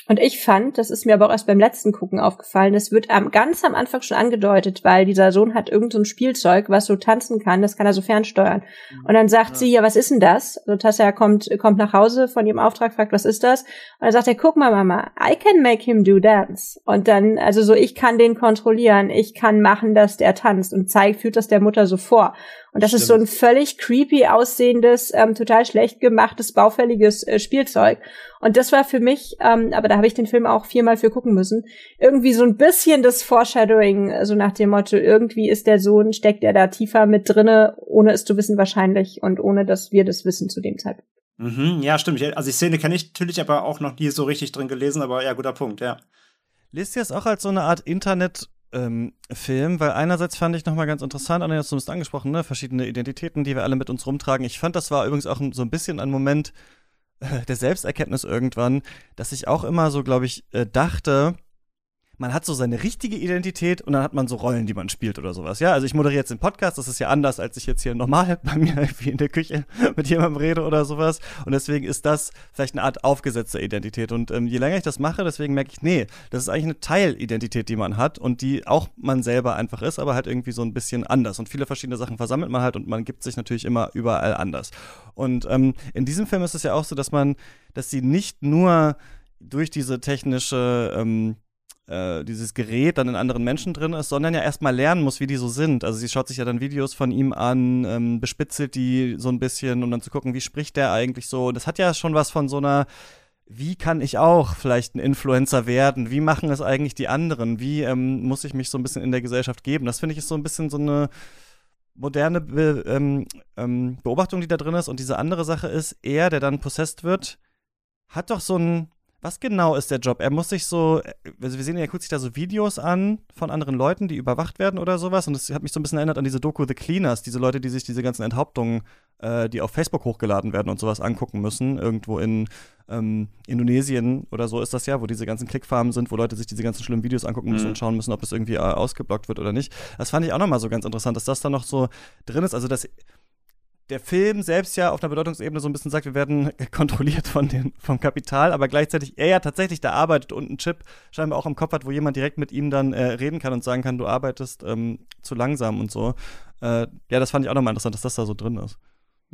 Speaker 7: Und ich fand, das ist mir aber auch erst beim letzten Gucken aufgefallen, das wird am, ganz am Anfang schon angedeutet, weil dieser Sohn hat irgendein so Spielzeug, was so tanzen kann, das kann er so fernsteuern. Mhm. Und dann sagt ja. sie, ja, was ist denn das? Also Tassia kommt, kommt nach Hause von ihrem Auftrag, fragt, was ist das? Und dann sagt er, guck mal, Mama, I can make him do dance. Und dann, also so, ich kann den kontrollieren, ich kann machen, dass der tanzt und zeigt, führt das der Mutter so vor. Und das Stimmt. ist so ein völlig creepy aussehendes, ähm, total schlecht gemachtes, baufälliges äh, Spielzeug. Und das war für mich, ähm, aber da habe ich den Film auch viermal für gucken müssen, irgendwie so ein bisschen das Foreshadowing, so also nach dem Motto, irgendwie ist der Sohn, steckt er da tiefer mit drinne, ohne es zu wissen wahrscheinlich und ohne, dass wir das wissen zu dem Zeitpunkt.
Speaker 5: Mhm, ja, stimmt. Also die Szene kenne ich natürlich aber auch noch nie so richtig drin gelesen, aber ja, guter Punkt, ja.
Speaker 6: Lest ihr es auch als so eine Art Internet- ähm, Film, weil einerseits fand ich nochmal ganz interessant, Anna hat zumindest angesprochen, ne, verschiedene Identitäten, die wir alle mit uns rumtragen. Ich fand, das war übrigens auch so ein bisschen ein Moment äh, der Selbsterkenntnis irgendwann, dass ich auch immer so, glaube ich, äh, dachte, man hat so seine richtige Identität und dann hat man so Rollen, die man spielt oder sowas. Ja, also ich moderiere jetzt den Podcast, das ist ja anders, als ich jetzt hier normal *laughs* bei mir irgendwie in der Küche *laughs* mit jemandem rede oder sowas. Und deswegen ist das vielleicht eine Art aufgesetzte Identität. Und ähm, je länger ich das mache, deswegen merke ich, nee, das ist eigentlich eine Teilidentität, die man hat und die auch man selber einfach ist, aber halt irgendwie so ein bisschen anders. Und viele verschiedene Sachen versammelt man halt und man gibt sich natürlich immer überall anders. Und ähm, in diesem Film ist es ja auch so, dass man, dass sie nicht nur durch diese technische ähm, äh, dieses Gerät dann in anderen Menschen drin ist, sondern ja erstmal lernen muss, wie die so sind. Also sie schaut sich ja dann Videos von ihm an, ähm, bespitzelt die so ein bisschen, um dann zu gucken, wie spricht der eigentlich so. Das hat ja schon was von so einer wie kann ich auch vielleicht ein Influencer werden? Wie machen es eigentlich die anderen? Wie ähm, muss ich mich so ein bisschen in der Gesellschaft geben? Das finde ich ist so ein bisschen so eine moderne Be ähm, ähm, Beobachtung, die da drin ist. Und diese andere Sache ist, er, der dann possessed wird, hat doch so ein Was genau ist der Job? Er muss sich so, also wir sehen, er guckt sich da so Videos an von anderen Leuten, die überwacht werden oder sowas. Und das hat mich so ein bisschen erinnert an diese Doku The Cleaners, diese Leute, die sich diese ganzen Enthauptungen, äh, die auf Facebook hochgeladen werden und sowas angucken müssen. Irgendwo in ähm, Indonesien oder so ist das ja, wo diese ganzen Klickfarmen sind, wo Leute sich diese ganzen schlimmen Videos angucken müssen mhm. und schauen müssen, ob das irgendwie äh, ausgeblockt wird oder nicht. Das fand ich auch nochmal so ganz interessant, dass das da noch so drin ist. Also, dass der Film selbst ja auf einer Bedeutungsebene so ein bisschen sagt, wir werden *laughs* kontrolliert von den, vom Kapital, aber gleichzeitig er ja tatsächlich da arbeitet und einen Chip scheinbar auch im Kopf hat, wo jemand direkt mit ihm dann äh, reden kann und sagen kann, du arbeitest ähm, zu langsam und so. Äh, ja, das fand ich auch nochmal interessant, dass das da so drin ist.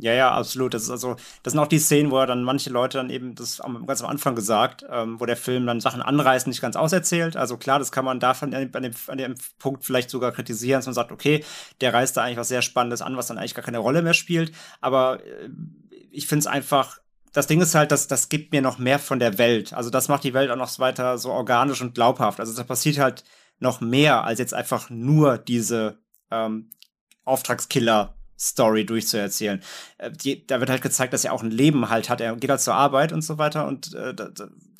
Speaker 5: Ja, ja, absolut. Das ist also, das sind auch die Szenen, wo er dann manche Leute dann eben, das am, ganz am Anfang gesagt, ähm, wo der Film dann Sachen anreißt, nicht ganz auserzählt. Also klar, das kann man davon an dem, an dem Punkt vielleicht sogar kritisieren, dass man sagt, okay, der reißt da eigentlich was sehr Spannendes an, was dann eigentlich gar keine Rolle mehr spielt. Aber äh, ich finde es einfach, das Ding ist halt, dass das gibt mir noch mehr von der Welt. Also das macht die Welt auch noch weiter so organisch und glaubhaft. Also da passiert halt noch mehr als jetzt einfach nur diese ähm, Auftragskiller Story durchzuerzählen. Äh, die, da wird halt gezeigt, dass er auch ein Leben halt hat. Er geht halt zur Arbeit und so weiter und äh,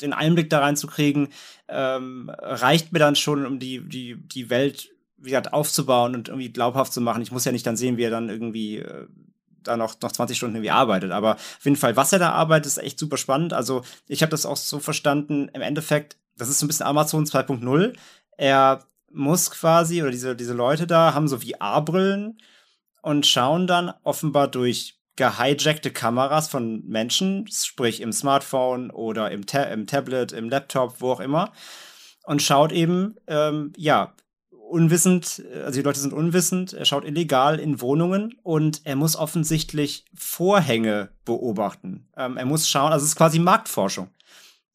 Speaker 5: den Einblick da reinzukriegen, ähm, reicht mir dann schon, um die, die, die Welt wieder aufzubauen und irgendwie glaubhaft zu machen. Ich muss ja nicht dann sehen, wie er dann irgendwie äh, da noch, noch 20 Stunden irgendwie arbeitet. Aber auf jeden Fall, was er da arbeitet, ist echt super spannend. Also ich habe das auch so verstanden, im Endeffekt, das ist so ein bisschen Amazon 2.0. Er muss quasi, oder diese, diese Leute da haben so VR-Brillen und schauen dann offenbar durch gehijackte Kameras von Menschen, sprich im Smartphone oder im, Ta im Tablet, im Laptop, wo auch immer, und schaut eben, ähm, ja, unwissend, also die Leute sind unwissend, er schaut illegal in Wohnungen und er muss offensichtlich Vorhänge beobachten. Ähm, er muss schauen, also es ist quasi Marktforschung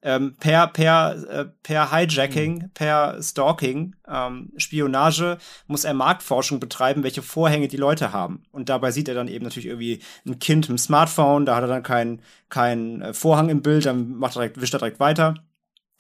Speaker 5: ähm, per, per, äh, per Hijacking, mhm. per Stalking, ähm, Spionage muss er Marktforschung betreiben, welche Vorhänge die Leute haben. Und dabei sieht er dann eben natürlich irgendwie ein Kind im Smartphone, da hat er dann keinen kein äh, Vorhang im Bild, dann macht er direkt, wischt er direkt weiter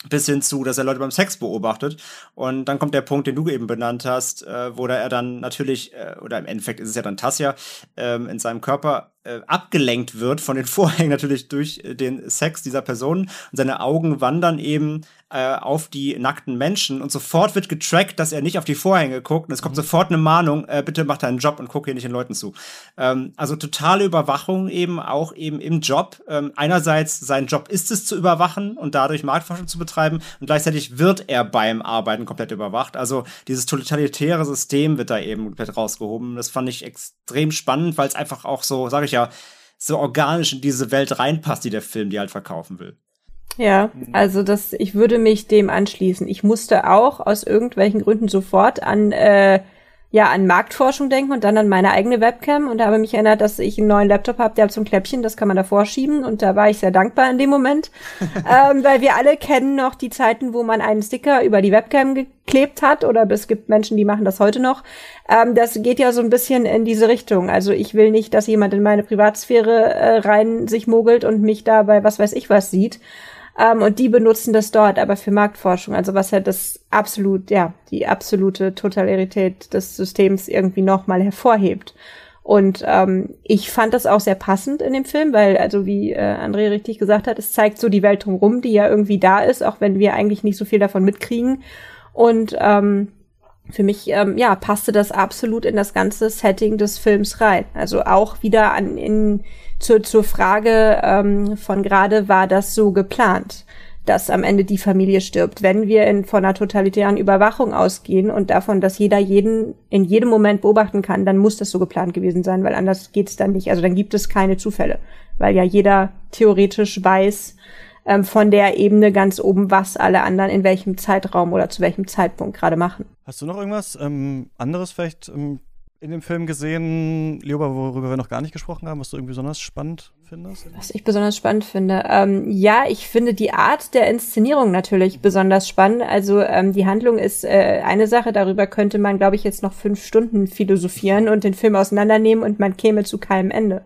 Speaker 5: bis hin zu, dass er Leute beim Sex beobachtet. Und dann kommt der Punkt, den du eben benannt hast, äh, wo er dann natürlich, äh, oder im Endeffekt ist es ja dann Tassia, ähm, in seinem Körper äh, abgelenkt wird von den Vorhängen *laughs* natürlich durch äh, den Sex dieser Person. Und seine Augen wandern eben äh, auf die nackten Menschen und sofort wird getrackt, dass er nicht auf die Vorhänge guckt und es kommt mhm. sofort eine Mahnung, äh, bitte mach deinen Job und guck hier nicht den Leuten zu. Ähm, also totale Überwachung eben auch eben im Job. Ähm, einerseits sein Job ist es zu überwachen und dadurch Marktforschung zu betreiben und gleichzeitig wird er beim Arbeiten komplett überwacht. Also dieses totalitäre System wird da eben komplett rausgehoben. Das fand ich extrem spannend, weil es einfach auch so, sage ich ja, so organisch in diese Welt reinpasst, die der Film die halt verkaufen will.
Speaker 7: Ja, mhm. also das, ich würde mich dem anschließen. Ich musste auch aus irgendwelchen Gründen sofort an äh, ja an Marktforschung denken und dann an meine eigene Webcam und habe mich erinnert, dass ich einen neuen Laptop habe, der hat so ein Kläppchen, das kann man davor schieben und da war ich sehr dankbar in dem Moment, *laughs* ähm, weil wir alle kennen noch die Zeiten, wo man einen Sticker über die Webcam geklebt hat oder es gibt Menschen, die machen das heute noch. Ähm, das geht ja so ein bisschen in diese Richtung. Also ich will nicht, dass jemand in meine Privatsphäre äh, rein sich mogelt und mich dabei was weiß ich was sieht. Ähm, und die benutzen das dort aber für Marktforschung. Also was halt das absolut, ja, die absolute Totalität des Systems irgendwie nochmal hervorhebt. Und ähm, ich fand das auch sehr passend in dem Film, weil, also wie äh, André richtig gesagt hat, es zeigt so die Welt drumherum, die ja irgendwie da ist, auch wenn wir eigentlich nicht so viel davon mitkriegen. Und ähm, für mich, ähm, ja, passte das absolut in das ganze Setting des Films rein. Also auch wieder an in zur, zur Frage ähm, von gerade, war das so geplant, dass am Ende die Familie stirbt? Wenn wir in, von einer totalitären Überwachung ausgehen und davon, dass jeder jeden in jedem Moment beobachten kann, dann muss das so geplant gewesen sein, weil anders geht's dann nicht. Also dann gibt es keine Zufälle, weil ja jeder theoretisch weiß, ähm, von der Ebene ganz oben, was alle anderen in welchem Zeitraum oder zu welchem Zeitpunkt gerade machen.
Speaker 6: Hast du noch irgendwas ähm, anderes vielleicht ähm, in dem Film gesehen, Lioba, worüber wir noch gar nicht gesprochen haben, was du irgendwie besonders spannend findest?
Speaker 7: Was ich besonders spannend finde? Ähm, ja, ich finde die Art der Inszenierung natürlich besonders spannend. Also ähm, die Handlung ist äh, eine Sache, darüber könnte man, glaube ich, jetzt noch fünf Stunden philosophieren und den Film auseinandernehmen und man käme zu keinem Ende.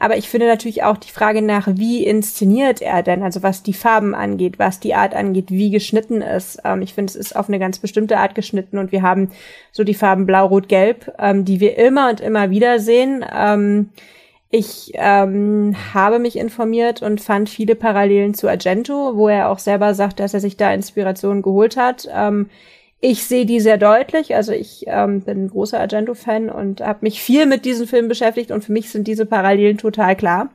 Speaker 7: Aber ich finde natürlich auch die Frage nach, wie inszeniert er denn? Also was die Farben angeht, was die Art angeht, wie geschnitten ist. Ähm, ich finde, es ist auf eine ganz bestimmte Art geschnitten und wir haben so die Farben Blau, Rot, Gelb, ähm, die wir immer und immer wieder sehen. Ähm, Ich ähm, habe mich informiert und fand viele Parallelen zu Argento, wo er auch selber sagt, dass er sich da Inspiration geholt hat. Ähm, ich sehe die sehr deutlich. Also ich ähm, bin ein großer Argento-Fan und habe mich viel mit diesem Film beschäftigt und für mich sind diese Parallelen total klar.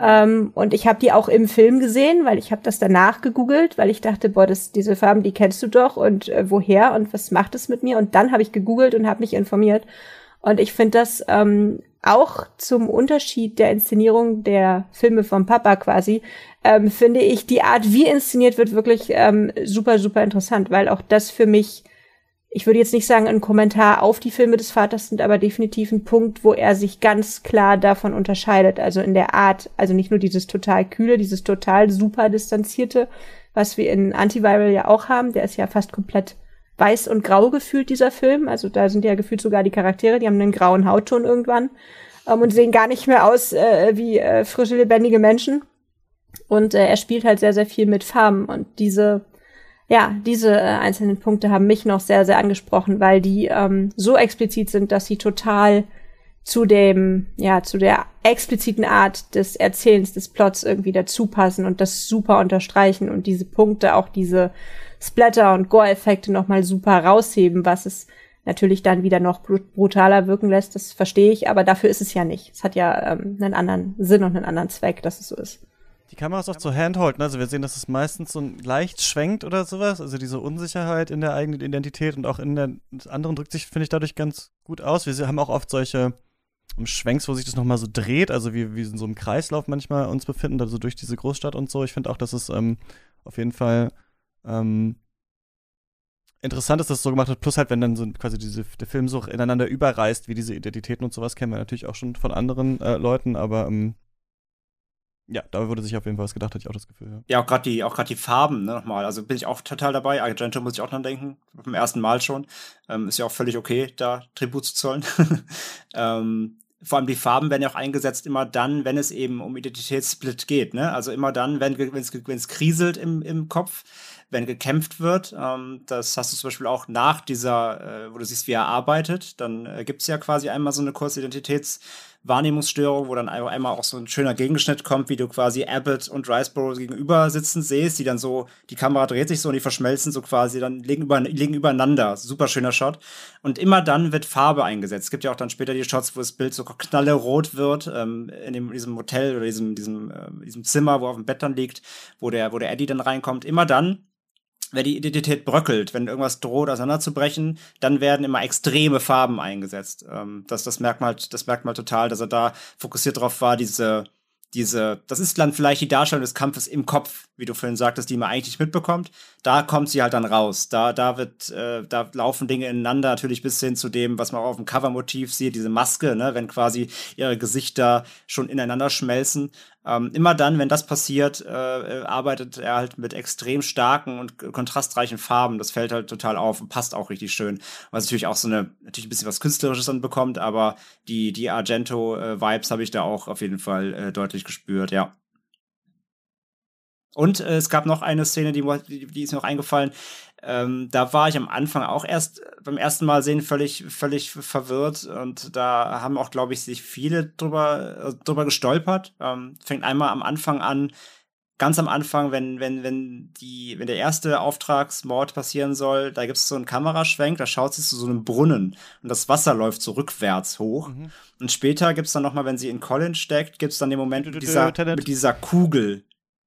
Speaker 7: Ähm, und ich habe die auch im Film gesehen, weil ich habe das danach gegoogelt, weil ich dachte, boah, das, diese Farben, die kennst du doch und äh, woher und was macht es mit mir? Und dann habe ich gegoogelt und habe mich informiert. Und ich finde das ähm, auch zum Unterschied der Inszenierung der Filme vom Papa quasi, ähm, finde ich die Art, wie inszeniert wird, wirklich ähm, super, super interessant, weil auch das für mich, ich würde jetzt nicht sagen, ein Kommentar auf die Filme des Vaters sind, aber definitiv ein Punkt, wo er sich ganz klar davon unterscheidet. Also in der Art, also nicht nur dieses total kühle, dieses total super distanzierte, was wir in Antiviral ja auch haben, der ist ja fast komplett weiß und grau gefühlt, dieser Film. Also da sind ja gefühlt sogar die Charaktere, die haben einen grauen Hautton irgendwann ähm, und sehen gar nicht mehr aus äh, wie äh, frische, lebendige Menschen. Und äh, er spielt halt sehr, sehr viel mit Farben. Und diese, ja, diese äh, einzelnen Punkte haben mich noch sehr, sehr angesprochen, weil die ähm, so explizit sind, dass sie total zu dem, ja, zu der expliziten Art des Erzählens des Plots irgendwie dazu passen und das super unterstreichen und diese Punkte, auch diese Splatter- und Gore-Effekte nochmal super rausheben, was es natürlich dann wieder noch brutaler wirken lässt, das verstehe ich, aber dafür ist es ja nicht. Es hat ja ähm, einen anderen Sinn und einen anderen Zweck, dass es so ist.
Speaker 6: Die Kamera ist auch so handhold, ne? also wir sehen, dass es meistens so leicht schwenkt oder sowas, also diese Unsicherheit in der eigenen Identität und auch in der anderen drückt sich, finde ich, dadurch ganz gut aus. Wir haben auch oft solche Schwenks, wo sich das nochmal so dreht, also wie, wie in so einem Kreislauf manchmal uns befinden, also durch diese Großstadt und so. Ich finde auch, dass es ähm, auf jeden Fall ähm, interessant ist, dass es so gemacht hat. Plus halt, wenn dann so quasi diese, der Film so ineinander überreißt, wie diese Identitäten und sowas, kennen wir natürlich auch schon von anderen äh, Leuten, aber ähm, ja, da wurde sich auf jeden Fall was gedacht, hatte ich auch das Gefühl. Ja,
Speaker 5: ja auch gerade die, die Farben, ne, nochmal. Also bin ich auch total dabei. Argento muss ich auch dran denken. Beim ersten Mal schon. Ähm, ist ja auch völlig okay, da Tribut zu zollen. *laughs* ähm, vor allem die Farben werden ja auch eingesetzt immer dann, wenn es eben um Identitätssplit geht. Ne? Also immer dann, wenn es kriselt im, im Kopf, wenn gekämpft wird. Ähm, das hast du zum Beispiel auch nach dieser, äh, wo du siehst, wie er arbeitet. Dann äh, gibt es ja quasi einmal so eine kurze Identitäts- Wahrnehmungsstörung, wo dann einmal auch so ein schöner Gegenschnitt kommt, wie du quasi Abbott und Riceborough gegenüber sitzen siehst, die dann so, die Kamera dreht sich so und die verschmelzen so quasi, dann liegen, über, liegen übereinander. Super schöner Shot. Und immer dann wird Farbe eingesetzt. Es gibt ja auch dann später die Shots, wo das Bild so knallerot wird, ähm, in dem, diesem Hotel oder diesem, diesem, äh, diesem Zimmer, wo auf dem Bett dann liegt, wo der, wo der Eddie dann reinkommt. Immer dann wenn die Identität bröckelt, wenn irgendwas droht auseinanderzubrechen, dann werden immer extreme Farben eingesetzt. Ähm, das, das merkt man halt, das merkt man total, dass er da fokussiert drauf war, diese, diese, das ist dann vielleicht die Darstellung des Kampfes im Kopf, wie du vorhin sagtest, die man eigentlich nicht mitbekommt. Da kommt sie halt dann raus. Da, da wird, äh, da laufen Dinge ineinander, natürlich bis hin zu dem, was man auch auf dem Covermotiv sieht, diese Maske, ne, wenn quasi ihre Gesichter schon ineinander schmelzen. Ähm, immer dann, wenn das passiert, äh, äh, arbeitet er halt mit extrem starken und kontrastreichen Farben. Das fällt halt total auf und passt auch richtig schön. Was natürlich auch so eine, natürlich ein bisschen was Künstlerisches dann bekommt, aber die, die Argento-Vibes habe ich da auch auf jeden Fall äh, deutlich gespürt, ja. Und äh, es gab noch eine Szene, die, die, ist mir noch eingefallen. Ähm, da war ich am Anfang auch erst beim ersten Mal sehen völlig, völlig verwirrt und da haben auch, glaube ich, sich viele drüber, äh, drüber gestolpert. Ähm, fängt einmal am Anfang an, ganz am Anfang, wenn, wenn, wenn die, wenn der erste Auftragsmord passieren soll, da gibt es so einen Kameraschwenk, da schaut sie zu so einem Brunnen und das Wasser läuft so rückwärts hoch. Mhm. Und später gibt es dann nochmal, wenn sie in Colin steckt, gibt es dann den Moment mit dieser, mit dieser Kugel,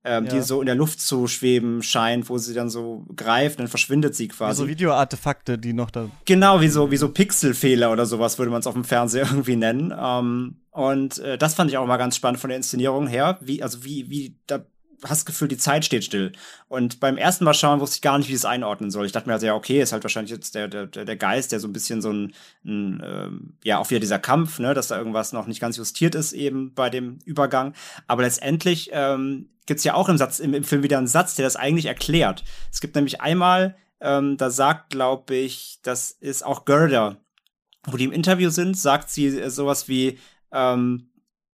Speaker 5: ähm, ja. die so in der Luft zu schweben scheint, wo sie dann so greift, dann verschwindet sie quasi.
Speaker 6: Wie so Videoartefakte, die noch da.
Speaker 5: Genau, wie so, wie so Pixelfehler oder sowas würde man es auf dem Fernseher *laughs* irgendwie nennen. Ähm, und äh, das fand ich auch mal ganz spannend von der Inszenierung her. Wie, also wie, wie, da hast Gefühl, die Zeit steht still. Und beim ersten Mal schauen wusste ich gar nicht, wie ich es einordnen soll. Ich dachte mir also, ja, okay, ist halt wahrscheinlich jetzt der, der, der Geist, der so ein bisschen so ein, ein ähm, ja, auch wieder dieser Kampf, ne, dass da irgendwas noch nicht ganz justiert ist eben bei dem Übergang. Aber letztendlich ähm, gibt es ja auch im, Satz, im, im Film wieder einen Satz, der das eigentlich erklärt. Es gibt nämlich einmal, ähm, da sagt, glaube ich, das ist auch Gerda, wo die im Interview sind, sagt sie sowas wie, ähm,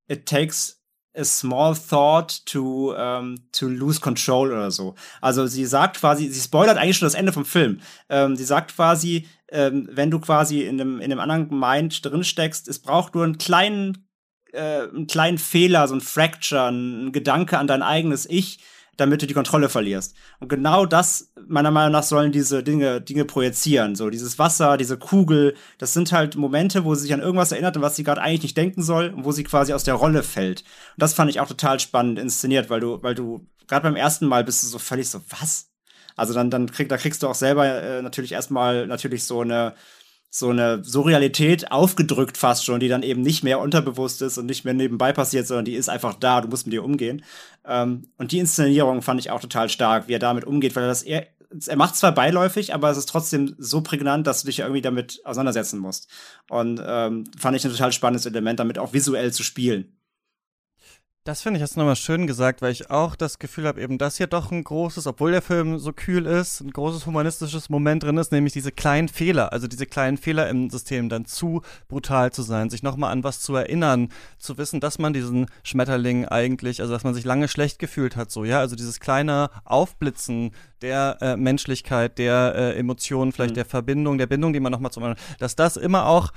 Speaker 5: it takes a small thought to, um, to lose control oder so. Also sie sagt quasi, sie spoilert eigentlich schon das Ende vom Film. Ähm, sie sagt quasi, ähm, wenn du quasi in einem, in einem anderen Mind drin steckst, es braucht nur einen kleinen äh, einen kleinen Fehler, so ein Fracture, ein Gedanke an dein eigenes Ich, damit du die Kontrolle verlierst. Und genau das, meiner Meinung nach, sollen diese Dinge, Dinge projizieren. So, dieses Wasser, diese Kugel, das sind halt Momente, wo sie sich an irgendwas erinnert und was sie gerade eigentlich nicht denken soll und wo sie quasi aus der Rolle fällt. Und das fand ich auch total spannend inszeniert, weil du, weil du, gerade beim ersten Mal bist du so völlig so, was? Also dann, dann krieg, da kriegst du auch selber äh, natürlich erstmal natürlich so eine, so eine Surrealität aufgedrückt fast schon, die dann eben nicht mehr unterbewusst ist und nicht mehr nebenbei passiert, sondern die ist einfach da, du musst mit ihr umgehen. Ähm, und die Inszenierung fand ich auch total stark, wie er damit umgeht, weil er das eher, er macht zwar beiläufig, aber es ist trotzdem so prägnant, dass du dich irgendwie damit auseinandersetzen musst. Und ähm, fand ich ein total spannendes Element, damit auch visuell zu spielen.
Speaker 6: Das finde ich jetzt nochmal schön gesagt, weil ich auch das Gefühl habe, eben, dass hier doch ein großes, obwohl der Film so kühl ist, ein großes humanistisches Moment drin ist, nämlich diese kleinen Fehler, also diese kleinen Fehler im System, dann zu brutal zu sein, sich nochmal an was zu erinnern, zu wissen, dass man diesen Schmetterling eigentlich, also dass man sich lange schlecht gefühlt hat, so, ja, also dieses kleine Aufblitzen der äh, Menschlichkeit, der äh, Emotionen, vielleicht mhm. der Verbindung, der Bindung, die man nochmal zum, dass das immer auch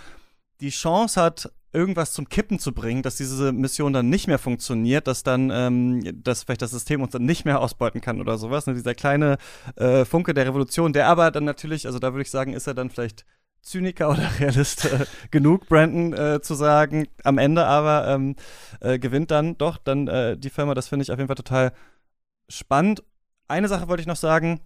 Speaker 6: die Chance hat, irgendwas zum Kippen zu bringen, dass diese Mission dann nicht mehr funktioniert, dass dann, ähm, dass vielleicht das System uns dann nicht mehr ausbeuten kann oder sowas. Ne? Dieser kleine äh, Funke der Revolution, der aber dann natürlich, also da würde ich sagen, ist er dann vielleicht Zyniker *laughs* oder Realist äh, genug, Brandon äh, zu sagen. Am Ende aber ähm, äh, gewinnt dann doch dann äh, die Firma. Das finde ich auf jeden Fall total spannend. Eine Sache wollte ich noch sagen.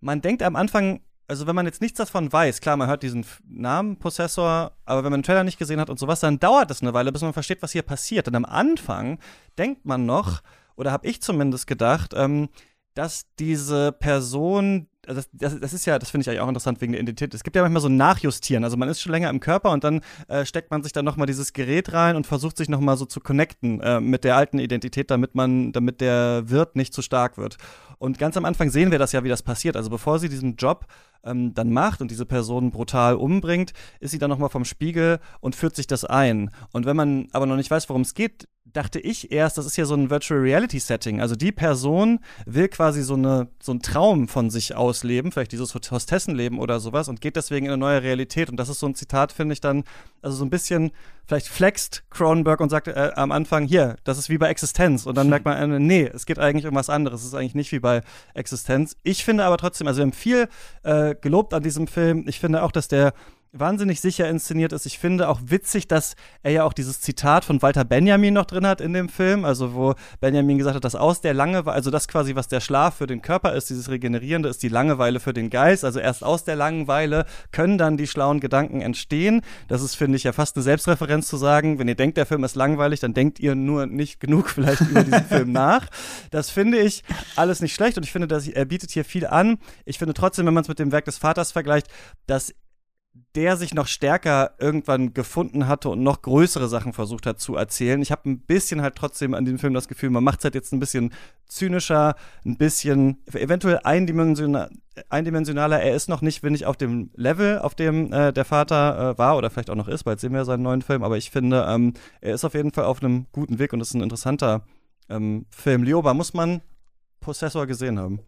Speaker 6: Man denkt am Anfang, also wenn man jetzt nichts davon weiß, klar, man hört diesen Namen Possessor, aber wenn man den Trailer nicht gesehen hat und sowas, dann dauert es eine Weile, bis man versteht, was hier passiert. Und am Anfang denkt man noch, oder habe ich zumindest gedacht, ähm, dass diese Person also das, das, das, ist ja, das finde ich eigentlich auch interessant wegen der Identität. Es gibt ja manchmal so ein Nachjustieren. Also man ist schon länger im Körper und dann äh, steckt man sich dann nochmal dieses Gerät rein und versucht sich nochmal so zu connecten äh, mit der alten Identität, damit man, damit der Wirt nicht zu stark wird. Und ganz am Anfang sehen wir das ja, wie das passiert. Also bevor sie diesen Job ähm, dann macht und diese Person brutal umbringt, ist sie dann nochmal vom Spiegel und führt sich das ein. Und wenn man aber noch nicht weiß, worum es geht, dachte ich erst, das ist ja so ein Virtual Reality Setting. Also die Person will quasi so, eine, so einen Traum von sich ausleben, vielleicht dieses Hostessenleben oder sowas und geht deswegen in eine neue Realität. Und das ist so ein Zitat, finde ich dann, also so ein bisschen, vielleicht flext Cronenberg und sagt äh, am Anfang, hier, das ist wie bei Existenz. Und dann *laughs* merkt man, äh, nee, es geht eigentlich um was anderes. Es ist eigentlich nicht wie bei Existenz. Ich finde aber trotzdem, also wir haben viel äh, gelobt an diesem Film. Ich finde auch, dass der wahnsinnig sicher inszeniert ist. Ich finde auch witzig, dass er ja auch dieses Zitat von Walter Benjamin noch drin hat in dem Film, also wo Benjamin gesagt hat, dass aus der Langeweile, also das quasi, was der Schlaf für den Körper ist, dieses Regenerierende, ist die Langeweile für den Geist. Also erst aus der Langeweile können dann die schlauen Gedanken entstehen. Das ist, finde ich, ja fast eine Selbstreferenz zu sagen, wenn ihr denkt, der Film ist langweilig, dann denkt ihr nur nicht genug vielleicht über diesen *laughs* Film nach. Das finde ich alles nicht schlecht und ich finde, dass er bietet hier viel an. Ich finde trotzdem, wenn man es mit dem Werk des Vaters vergleicht, dass der sich noch stärker irgendwann gefunden hatte und noch größere Sachen versucht hat zu erzählen. Ich habe ein bisschen halt trotzdem an dem Film das Gefühl, man macht es halt jetzt ein bisschen zynischer, ein bisschen eventuell eindimensionaler. eindimensionaler. Er ist noch nicht, wenn ich, auf dem Level, auf dem äh, der Vater äh, war oder vielleicht auch noch ist, bald sehen wir seinen neuen Film, aber ich finde, ähm, er ist auf jeden Fall auf einem guten Weg und ist ein interessanter ähm, Film. Lioba, muss man Possessor gesehen haben?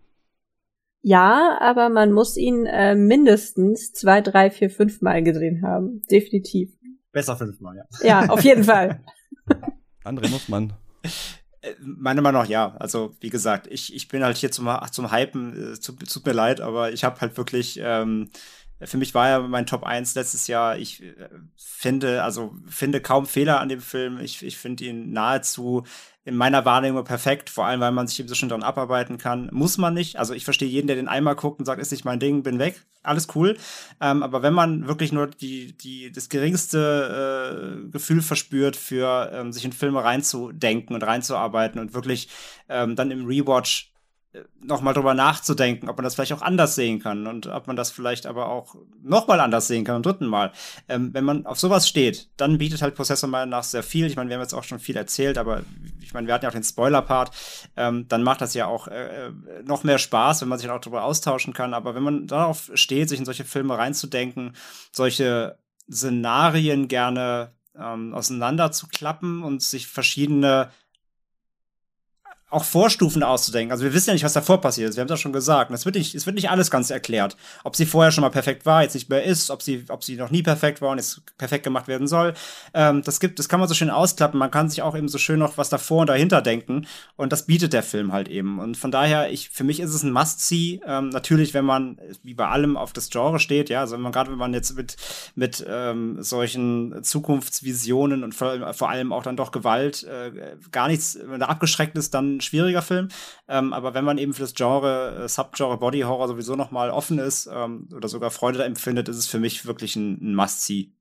Speaker 7: Ja, aber man muss ihn äh, mindestens zwei, drei, vier, fünf Mal gesehen haben. Definitiv.
Speaker 5: Besser fünfmal, ja.
Speaker 7: Ja, auf jeden Fall. *laughs*
Speaker 6: André muss man.
Speaker 5: Äh, Meine Meinung nach ja. Also, wie gesagt, ich, ich bin halt hier zum, zum Hypen. Äh, tut, tut mir leid, aber ich habe halt wirklich. Ähm, für mich war ja mein Top 1 letztes Jahr. Ich äh, finde, also finde kaum Fehler an dem Film. Ich, ich finde ihn nahezu in meiner Wahrnehmung perfekt, vor allem weil man sich eben so schon dran abarbeiten kann. Muss man nicht. Also ich verstehe jeden, der den einmal guckt und sagt, ist nicht mein Ding, bin weg. Alles cool. Ähm, aber wenn man wirklich nur die, die, das geringste äh, Gefühl verspürt, für ähm, sich in Filme reinzudenken und reinzuarbeiten und wirklich ähm, dann im Rewatch nochmal drüber nachzudenken, ob man das vielleicht auch anders sehen kann und ob man das vielleicht aber auch nochmal anders sehen kann, beim dritten Mal. Ähm, wenn man auf sowas steht, dann bietet halt Possessor meiner nach sehr viel. Ich meine, wir haben jetzt auch schon viel erzählt, aber ich meine, wir hatten ja auch den Spoiler-Part. Ähm, dann macht das ja auch äh, äh noch mehr Spaß, wenn man sich auch darüber austauschen kann. Aber wenn man darauf steht, sich in solche Filme reinzudenken, solche Szenarien gerne ähm, auseinanderzuklappen und sich verschiedene auch Vorstufen auszudenken. Also wir wissen ja nicht, was davor passiert ist. Wir haben das schon gesagt. Es wird nicht, es wird nicht alles ganz erklärt. Ob sie vorher schon mal perfekt war, jetzt nicht mehr ist, ob sie, ob sie noch nie perfekt war und jetzt perfekt gemacht werden soll. Ähm, das gibt, das kann man so schön ausklappen. Man kann sich auch eben so schön noch was davor und dahinter denken. Und das bietet der Film halt eben. Und von daher, ich, für mich ist es ein Must-See. Ähm, natürlich, wenn man, wie bei allem, auf das Genre steht, ja, also wenn man gerade, wenn man jetzt mit, mit ähm, solchen Zukunftsvisionen und vor, vor allem auch dann doch Gewalt äh, gar nichts, wenn da abgeschreckt ist, dann schwieriger Film. Ähm, aber wenn man eben für das Genre, äh, Subgenre Body Horror sowieso noch mal offen ist ähm, oder sogar Freude da empfindet, ist es für mich wirklich ein, ein Must-See.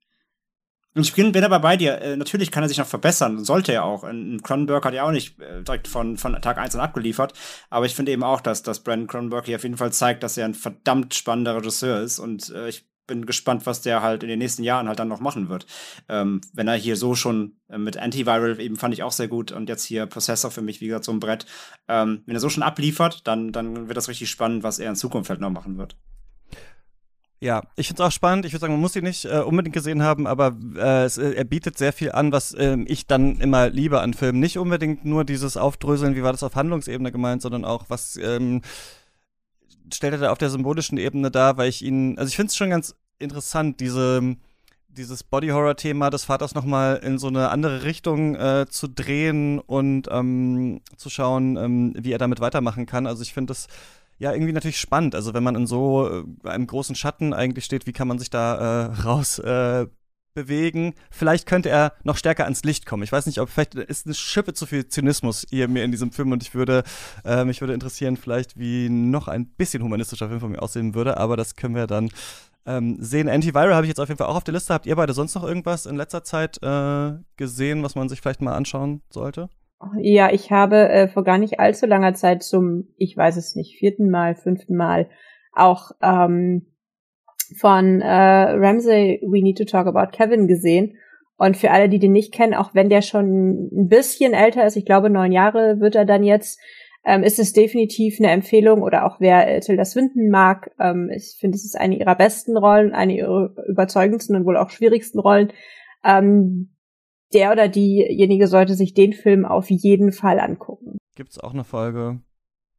Speaker 5: Und ich bin, bin aber bei dir. Äh, natürlich kann er sich noch verbessern, sollte er auch. Ein Cronenberg hat ja auch nicht äh, direkt von, von Tag 1 an abgeliefert. Aber ich finde eben auch, dass, dass Brandon Cronenberg hier auf jeden Fall zeigt, dass er ein verdammt spannender Regisseur ist. Und äh, ich bin gespannt, was der halt in den nächsten Jahren halt dann noch machen wird. Ähm, wenn er hier so schon äh, mit Antiviral eben fand ich auch sehr gut und jetzt hier Processor für mich, wie gesagt, so ein Brett. Ähm, wenn er so schon abliefert, dann, dann wird das richtig spannend, was er in Zukunft halt noch machen wird.
Speaker 6: Ja, ich finde es auch spannend. Ich würde sagen, man muss ihn nicht äh, unbedingt gesehen haben, aber äh, es, äh, er bietet sehr viel an, was äh, ich dann immer liebe an Filmen. Nicht unbedingt nur dieses Aufdröseln, wie war das auf Handlungsebene gemeint, sondern auch, was ähm, stellt er da auf der symbolischen Ebene dar, weil ich ihn, also ich finde es schon ganz interessant, diese, dieses Body-Horror-Thema des Vaters nochmal in so eine andere Richtung äh, zu drehen und ähm, zu schauen, ähm, wie er damit weitermachen kann. Also ich finde das ja irgendwie natürlich spannend. Also wenn man in so äh, einem großen Schatten eigentlich steht, wie kann man sich da äh, raus äh, bewegen. Vielleicht könnte er noch stärker ans Licht kommen. Ich weiß nicht, ob vielleicht ist eine Schippe zu viel Zynismus hier mir in diesem Film und ich würde, äh, mich würde interessieren, vielleicht wie noch ein bisschen humanistischer Film von mir aussehen würde, aber das können wir dann ähm, sehen. Antiviral habe ich jetzt auf jeden Fall auch auf der Liste. Habt ihr beide sonst noch irgendwas in letzter Zeit äh, gesehen, was man sich vielleicht mal anschauen sollte?
Speaker 7: Ja, ich habe äh, vor gar nicht allzu langer Zeit zum, ich weiß es nicht, vierten Mal, fünften Mal auch ähm, von äh, Ramsey We Need to Talk About Kevin gesehen. Und für alle, die den nicht kennen, auch wenn der schon ein bisschen älter ist, ich glaube neun Jahre wird er dann jetzt, ähm, ist es definitiv eine Empfehlung oder auch wer äh, Tilda Swinton mag. Ähm, ich finde, es ist eine ihrer besten Rollen, eine ihrer überzeugendsten und wohl auch schwierigsten Rollen. Ähm, der oder diejenige sollte sich den Film auf jeden Fall angucken.
Speaker 6: Gibt es auch eine Folge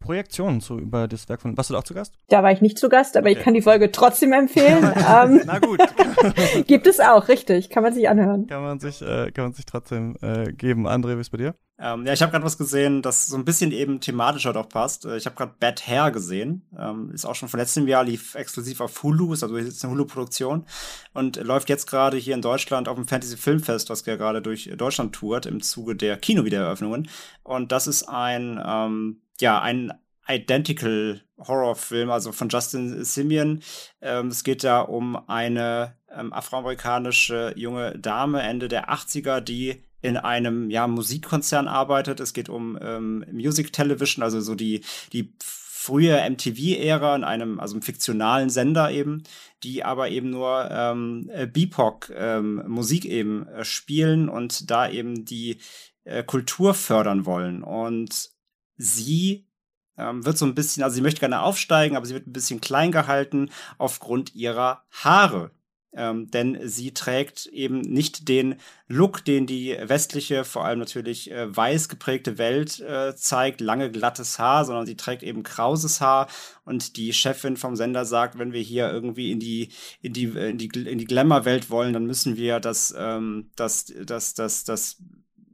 Speaker 6: Projektionen zu über das Werk von. Warst du da auch zu Gast?
Speaker 7: Da war ich nicht zu Gast, aber okay. ich kann die Folge trotzdem empfehlen. *laughs* ähm, Na gut. *laughs* gibt es auch, richtig. Kann man sich anhören.
Speaker 6: Kann man sich, äh, kann man sich trotzdem äh, geben. André, wie ist bei dir?
Speaker 5: Ähm, ja, ich habe gerade was gesehen, das so ein bisschen eben thematischer doch passt. Äh, ich habe gerade Bad Hair gesehen. Ähm, ist auch schon von letztem Jahr, lief exklusiv auf Hulu, ist also ist eine Hulu-Produktion und läuft jetzt gerade hier in Deutschland auf dem Fantasy Filmfest, was ja gerade durch Deutschland tourt im Zuge der Kinowiedereröffnungen. Und das ist ein ähm, ja, ein Identical Horrorfilm, also von Justin Simeon. Ähm, es geht da um eine ähm, afroamerikanische junge Dame Ende der 80er, die in einem ja, Musikkonzern arbeitet. Es geht um ähm, Music Television, also so die, die frühe MTV-Ära in einem, also einem fiktionalen Sender eben, die aber eben nur ähm, BIPOC-Musik ähm, eben äh, spielen und da eben die äh, Kultur fördern wollen. Und sie ähm, wird so ein bisschen, also sie möchte gerne aufsteigen, aber sie wird ein bisschen klein gehalten aufgrund ihrer Haare. Ähm, denn sie trägt eben nicht den Look, den die westliche, vor allem natürlich äh, weiß geprägte Welt äh, zeigt, lange glattes Haar, sondern sie trägt eben krauses Haar und die Chefin vom Sender sagt, wenn wir hier irgendwie in die in die in die in die Glamour-Welt wollen, dann müssen wir das ähm, das das das das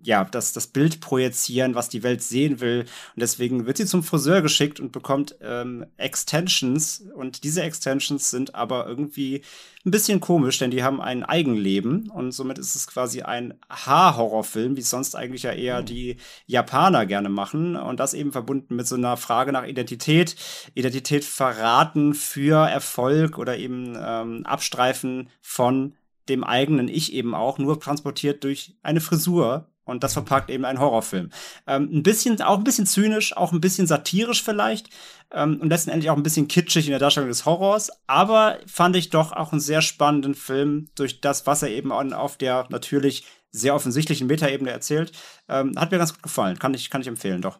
Speaker 5: ja, das, das Bild projizieren, was die Welt sehen will. Und deswegen wird sie zum Friseur geschickt und bekommt ähm, Extensions. Und diese Extensions sind aber irgendwie ein bisschen komisch, denn die haben ein Eigenleben. Und somit ist es quasi ein Haarhorrorfilm, wie es sonst eigentlich ja eher die Japaner gerne machen. Und das eben verbunden mit so einer Frage nach Identität. Identität verraten für Erfolg oder eben ähm, Abstreifen von dem eigenen Ich eben auch, nur transportiert durch eine Frisur und das verpackt eben ein Horrorfilm. Ähm, ein bisschen, auch ein bisschen zynisch, auch ein bisschen satirisch vielleicht. Ähm, und letztendlich auch ein bisschen kitschig in der Darstellung des Horrors. Aber fand ich doch auch einen sehr spannenden Film durch das, was er eben auf der natürlich sehr offensichtlichen Metaebene erzählt. Ähm, hat mir ganz gut gefallen. Kann ich, kann ich empfehlen, doch.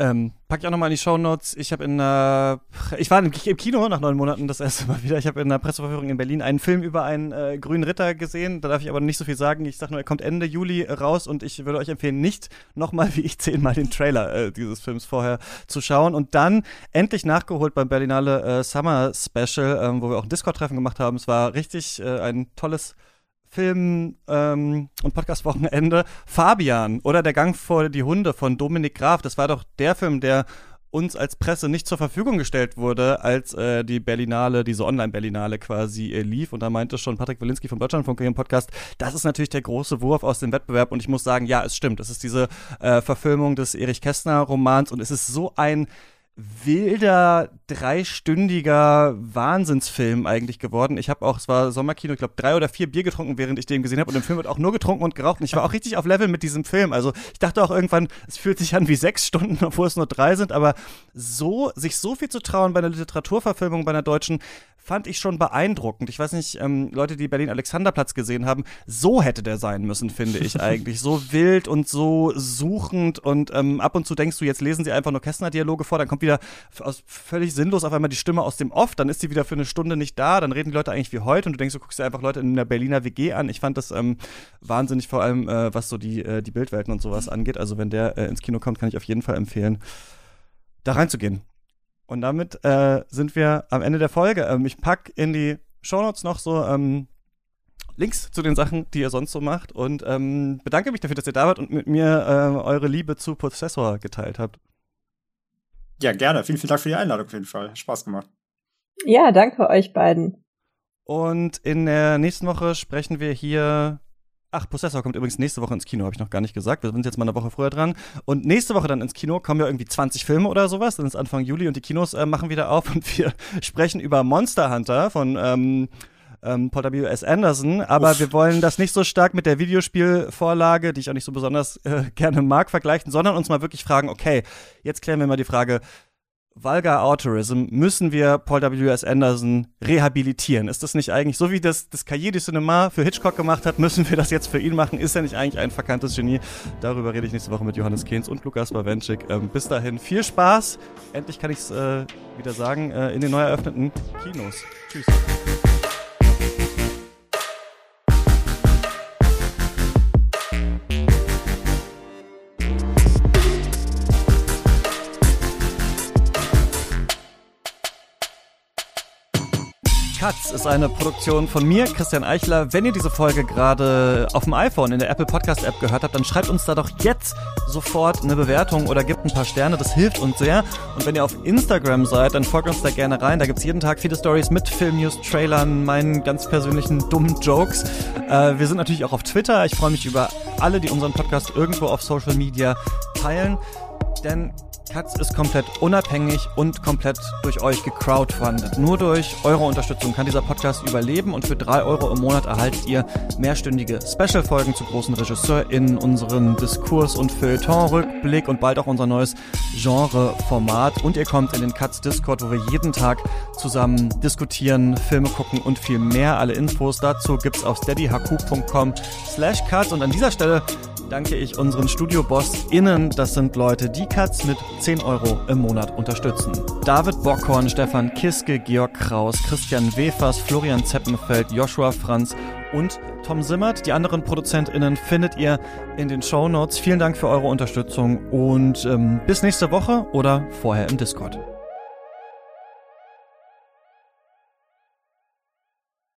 Speaker 6: Ähm, pack ich auch nochmal in die Show Notes. Ich habe in der, ich war im Kino nach neun Monaten das erste Mal wieder. Ich habe in der Presseverführung in Berlin einen Film über einen äh, grünen Ritter gesehen. Da darf ich aber nicht so viel sagen. Ich sage nur, er kommt Ende Juli raus und ich würde euch empfehlen, nicht nochmal wie ich zehnmal den Trailer äh, dieses Films vorher zu schauen. Und dann endlich nachgeholt beim Berlinale äh, Summer Special, ähm, wo wir auch ein Discord-Treffen gemacht haben. Es war richtig äh, ein tolles Film ähm, und Podcast-Wochenende Fabian oder Der Gang vor die Hunde von Dominik Graf. Das war doch der Film, der uns als Presse nicht zur Verfügung gestellt wurde, als äh, die Berlinale, diese Online-Berlinale quasi äh, lief. Und da meinte schon Patrick Wolinski vom Deutschlandfunk im Podcast, das ist natürlich der große Wurf aus dem Wettbewerb. Und ich muss sagen, ja, es stimmt. Es ist diese äh, Verfilmung des Erich Kästner-Romans und es ist so ein wilder, dreistündiger Wahnsinnsfilm eigentlich geworden. Ich habe auch, es war Sommerkino, ich glaube, drei oder vier Bier getrunken, während ich den gesehen habe. Und im Film wird auch nur getrunken und geraucht. Und ich war auch richtig auf Level mit diesem Film. Also ich dachte auch irgendwann, es fühlt sich an wie sechs Stunden, *laughs* obwohl es nur drei sind. Aber so, sich so viel zu trauen bei einer Literaturverfilmung, bei einer deutschen, fand ich schon beeindruckend. Ich weiß nicht, ähm, Leute, die Berlin Alexanderplatz gesehen haben, so hätte der sein müssen, finde ich *laughs* eigentlich. So wild und so suchend und ähm, ab und zu denkst du, jetzt lesen sie einfach nur Kästner-Dialoge vor, dann kommt wieder aus, völlig sinnlos auf einmal die Stimme aus dem Off, dann ist sie wieder für eine Stunde nicht da, dann reden die Leute eigentlich wie heute und du denkst, du guckst dir einfach Leute in der Berliner WG an. Ich fand das ähm, wahnsinnig, vor allem äh, was so die, äh, die Bildwelten und sowas angeht. Also wenn der äh, ins Kino kommt, kann ich auf jeden Fall empfehlen, da reinzugehen. Und damit äh, sind wir am Ende der Folge. Ähm, ich pack in die Shownotes noch so ähm, Links zu den Sachen, die ihr sonst so macht und ähm, bedanke mich dafür, dass ihr da wart und mit mir äh, eure Liebe zu Prozessor geteilt habt.
Speaker 5: Ja, gerne. Vielen, vielen Dank für die Einladung auf jeden Fall. Spaß gemacht.
Speaker 7: Ja, danke euch beiden.
Speaker 6: Und in der nächsten Woche sprechen wir hier Ach, Possessor kommt übrigens nächste Woche ins Kino, habe ich noch gar nicht gesagt. Wir sind jetzt mal eine Woche früher dran. Und nächste Woche dann ins Kino kommen ja irgendwie 20 Filme oder sowas. Dann ist Anfang Juli und die Kinos äh, machen wieder auf *laughs* und wir sprechen über Monster Hunter von ähm, ähm, Paul W. S. Anderson. Aber Uff. wir wollen das nicht so stark mit der Videospielvorlage, die ich auch nicht so besonders äh, *laughs* gerne mag, vergleichen, sondern uns mal wirklich fragen, okay, jetzt klären wir mal die Frage, Vulgar Autorism müssen wir Paul W.S. Anderson rehabilitieren. Ist das nicht eigentlich, so wie das, das Cahiers du Cinema für Hitchcock gemacht hat, müssen wir das jetzt für ihn machen? Ist er nicht eigentlich ein verkanntes Genie? Darüber rede ich nächste Woche mit Johannes Kehns und Lukas Bawenschik. Ähm, bis dahin viel Spaß. Endlich kann ich es äh, wieder sagen, äh, in den neu eröffneten Kinos. Tschüss. Katz ist eine Produktion von mir, Christian Eichler. Wenn ihr diese Folge gerade auf dem iPhone in der Apple Podcast App gehört habt, dann schreibt uns da doch jetzt sofort eine Bewertung oder gebt ein paar Sterne. Das hilft uns sehr. Und wenn ihr auf Instagram seid, dann folgt uns da gerne rein. Da gibt's jeden Tag viele Stories mit Filmnews, Trailern, meinen ganz persönlichen dummen Jokes. Äh, wir sind natürlich auch auf Twitter. Ich freue mich über alle, die unseren Podcast irgendwo auf Social Media teilen. Denn Katz ist komplett unabhängig und komplett durch euch gecrowdfundet. Nur durch eure Unterstützung kann dieser Podcast überleben und für drei Euro im Monat erhaltet ihr mehrstündige Special-Folgen zu großen RegisseurInnen, unseren Diskurs- und Feuilleton-Rückblick und bald auch unser neues Genre-Format. Und ihr kommt in den Katz Discord, wo wir jeden Tag zusammen diskutieren, Filme gucken und viel mehr. Alle Infos dazu gibt's auf steadyhq.com slash Katz. Und an dieser Stelle danke ich unseren Studio-BossInnen. Das sind Leute, die Katz mit 10 Euro im Monat unterstützen. David Bockhorn, Stefan Kiske, Georg Kraus, Christian Wefers, Florian Zeppenfeld, Joshua Franz und Tom Simmert. Die anderen ProduzentInnen findet ihr in den Show Notes. Vielen Dank für eure Unterstützung und ähm, bis nächste Woche oder vorher im Discord.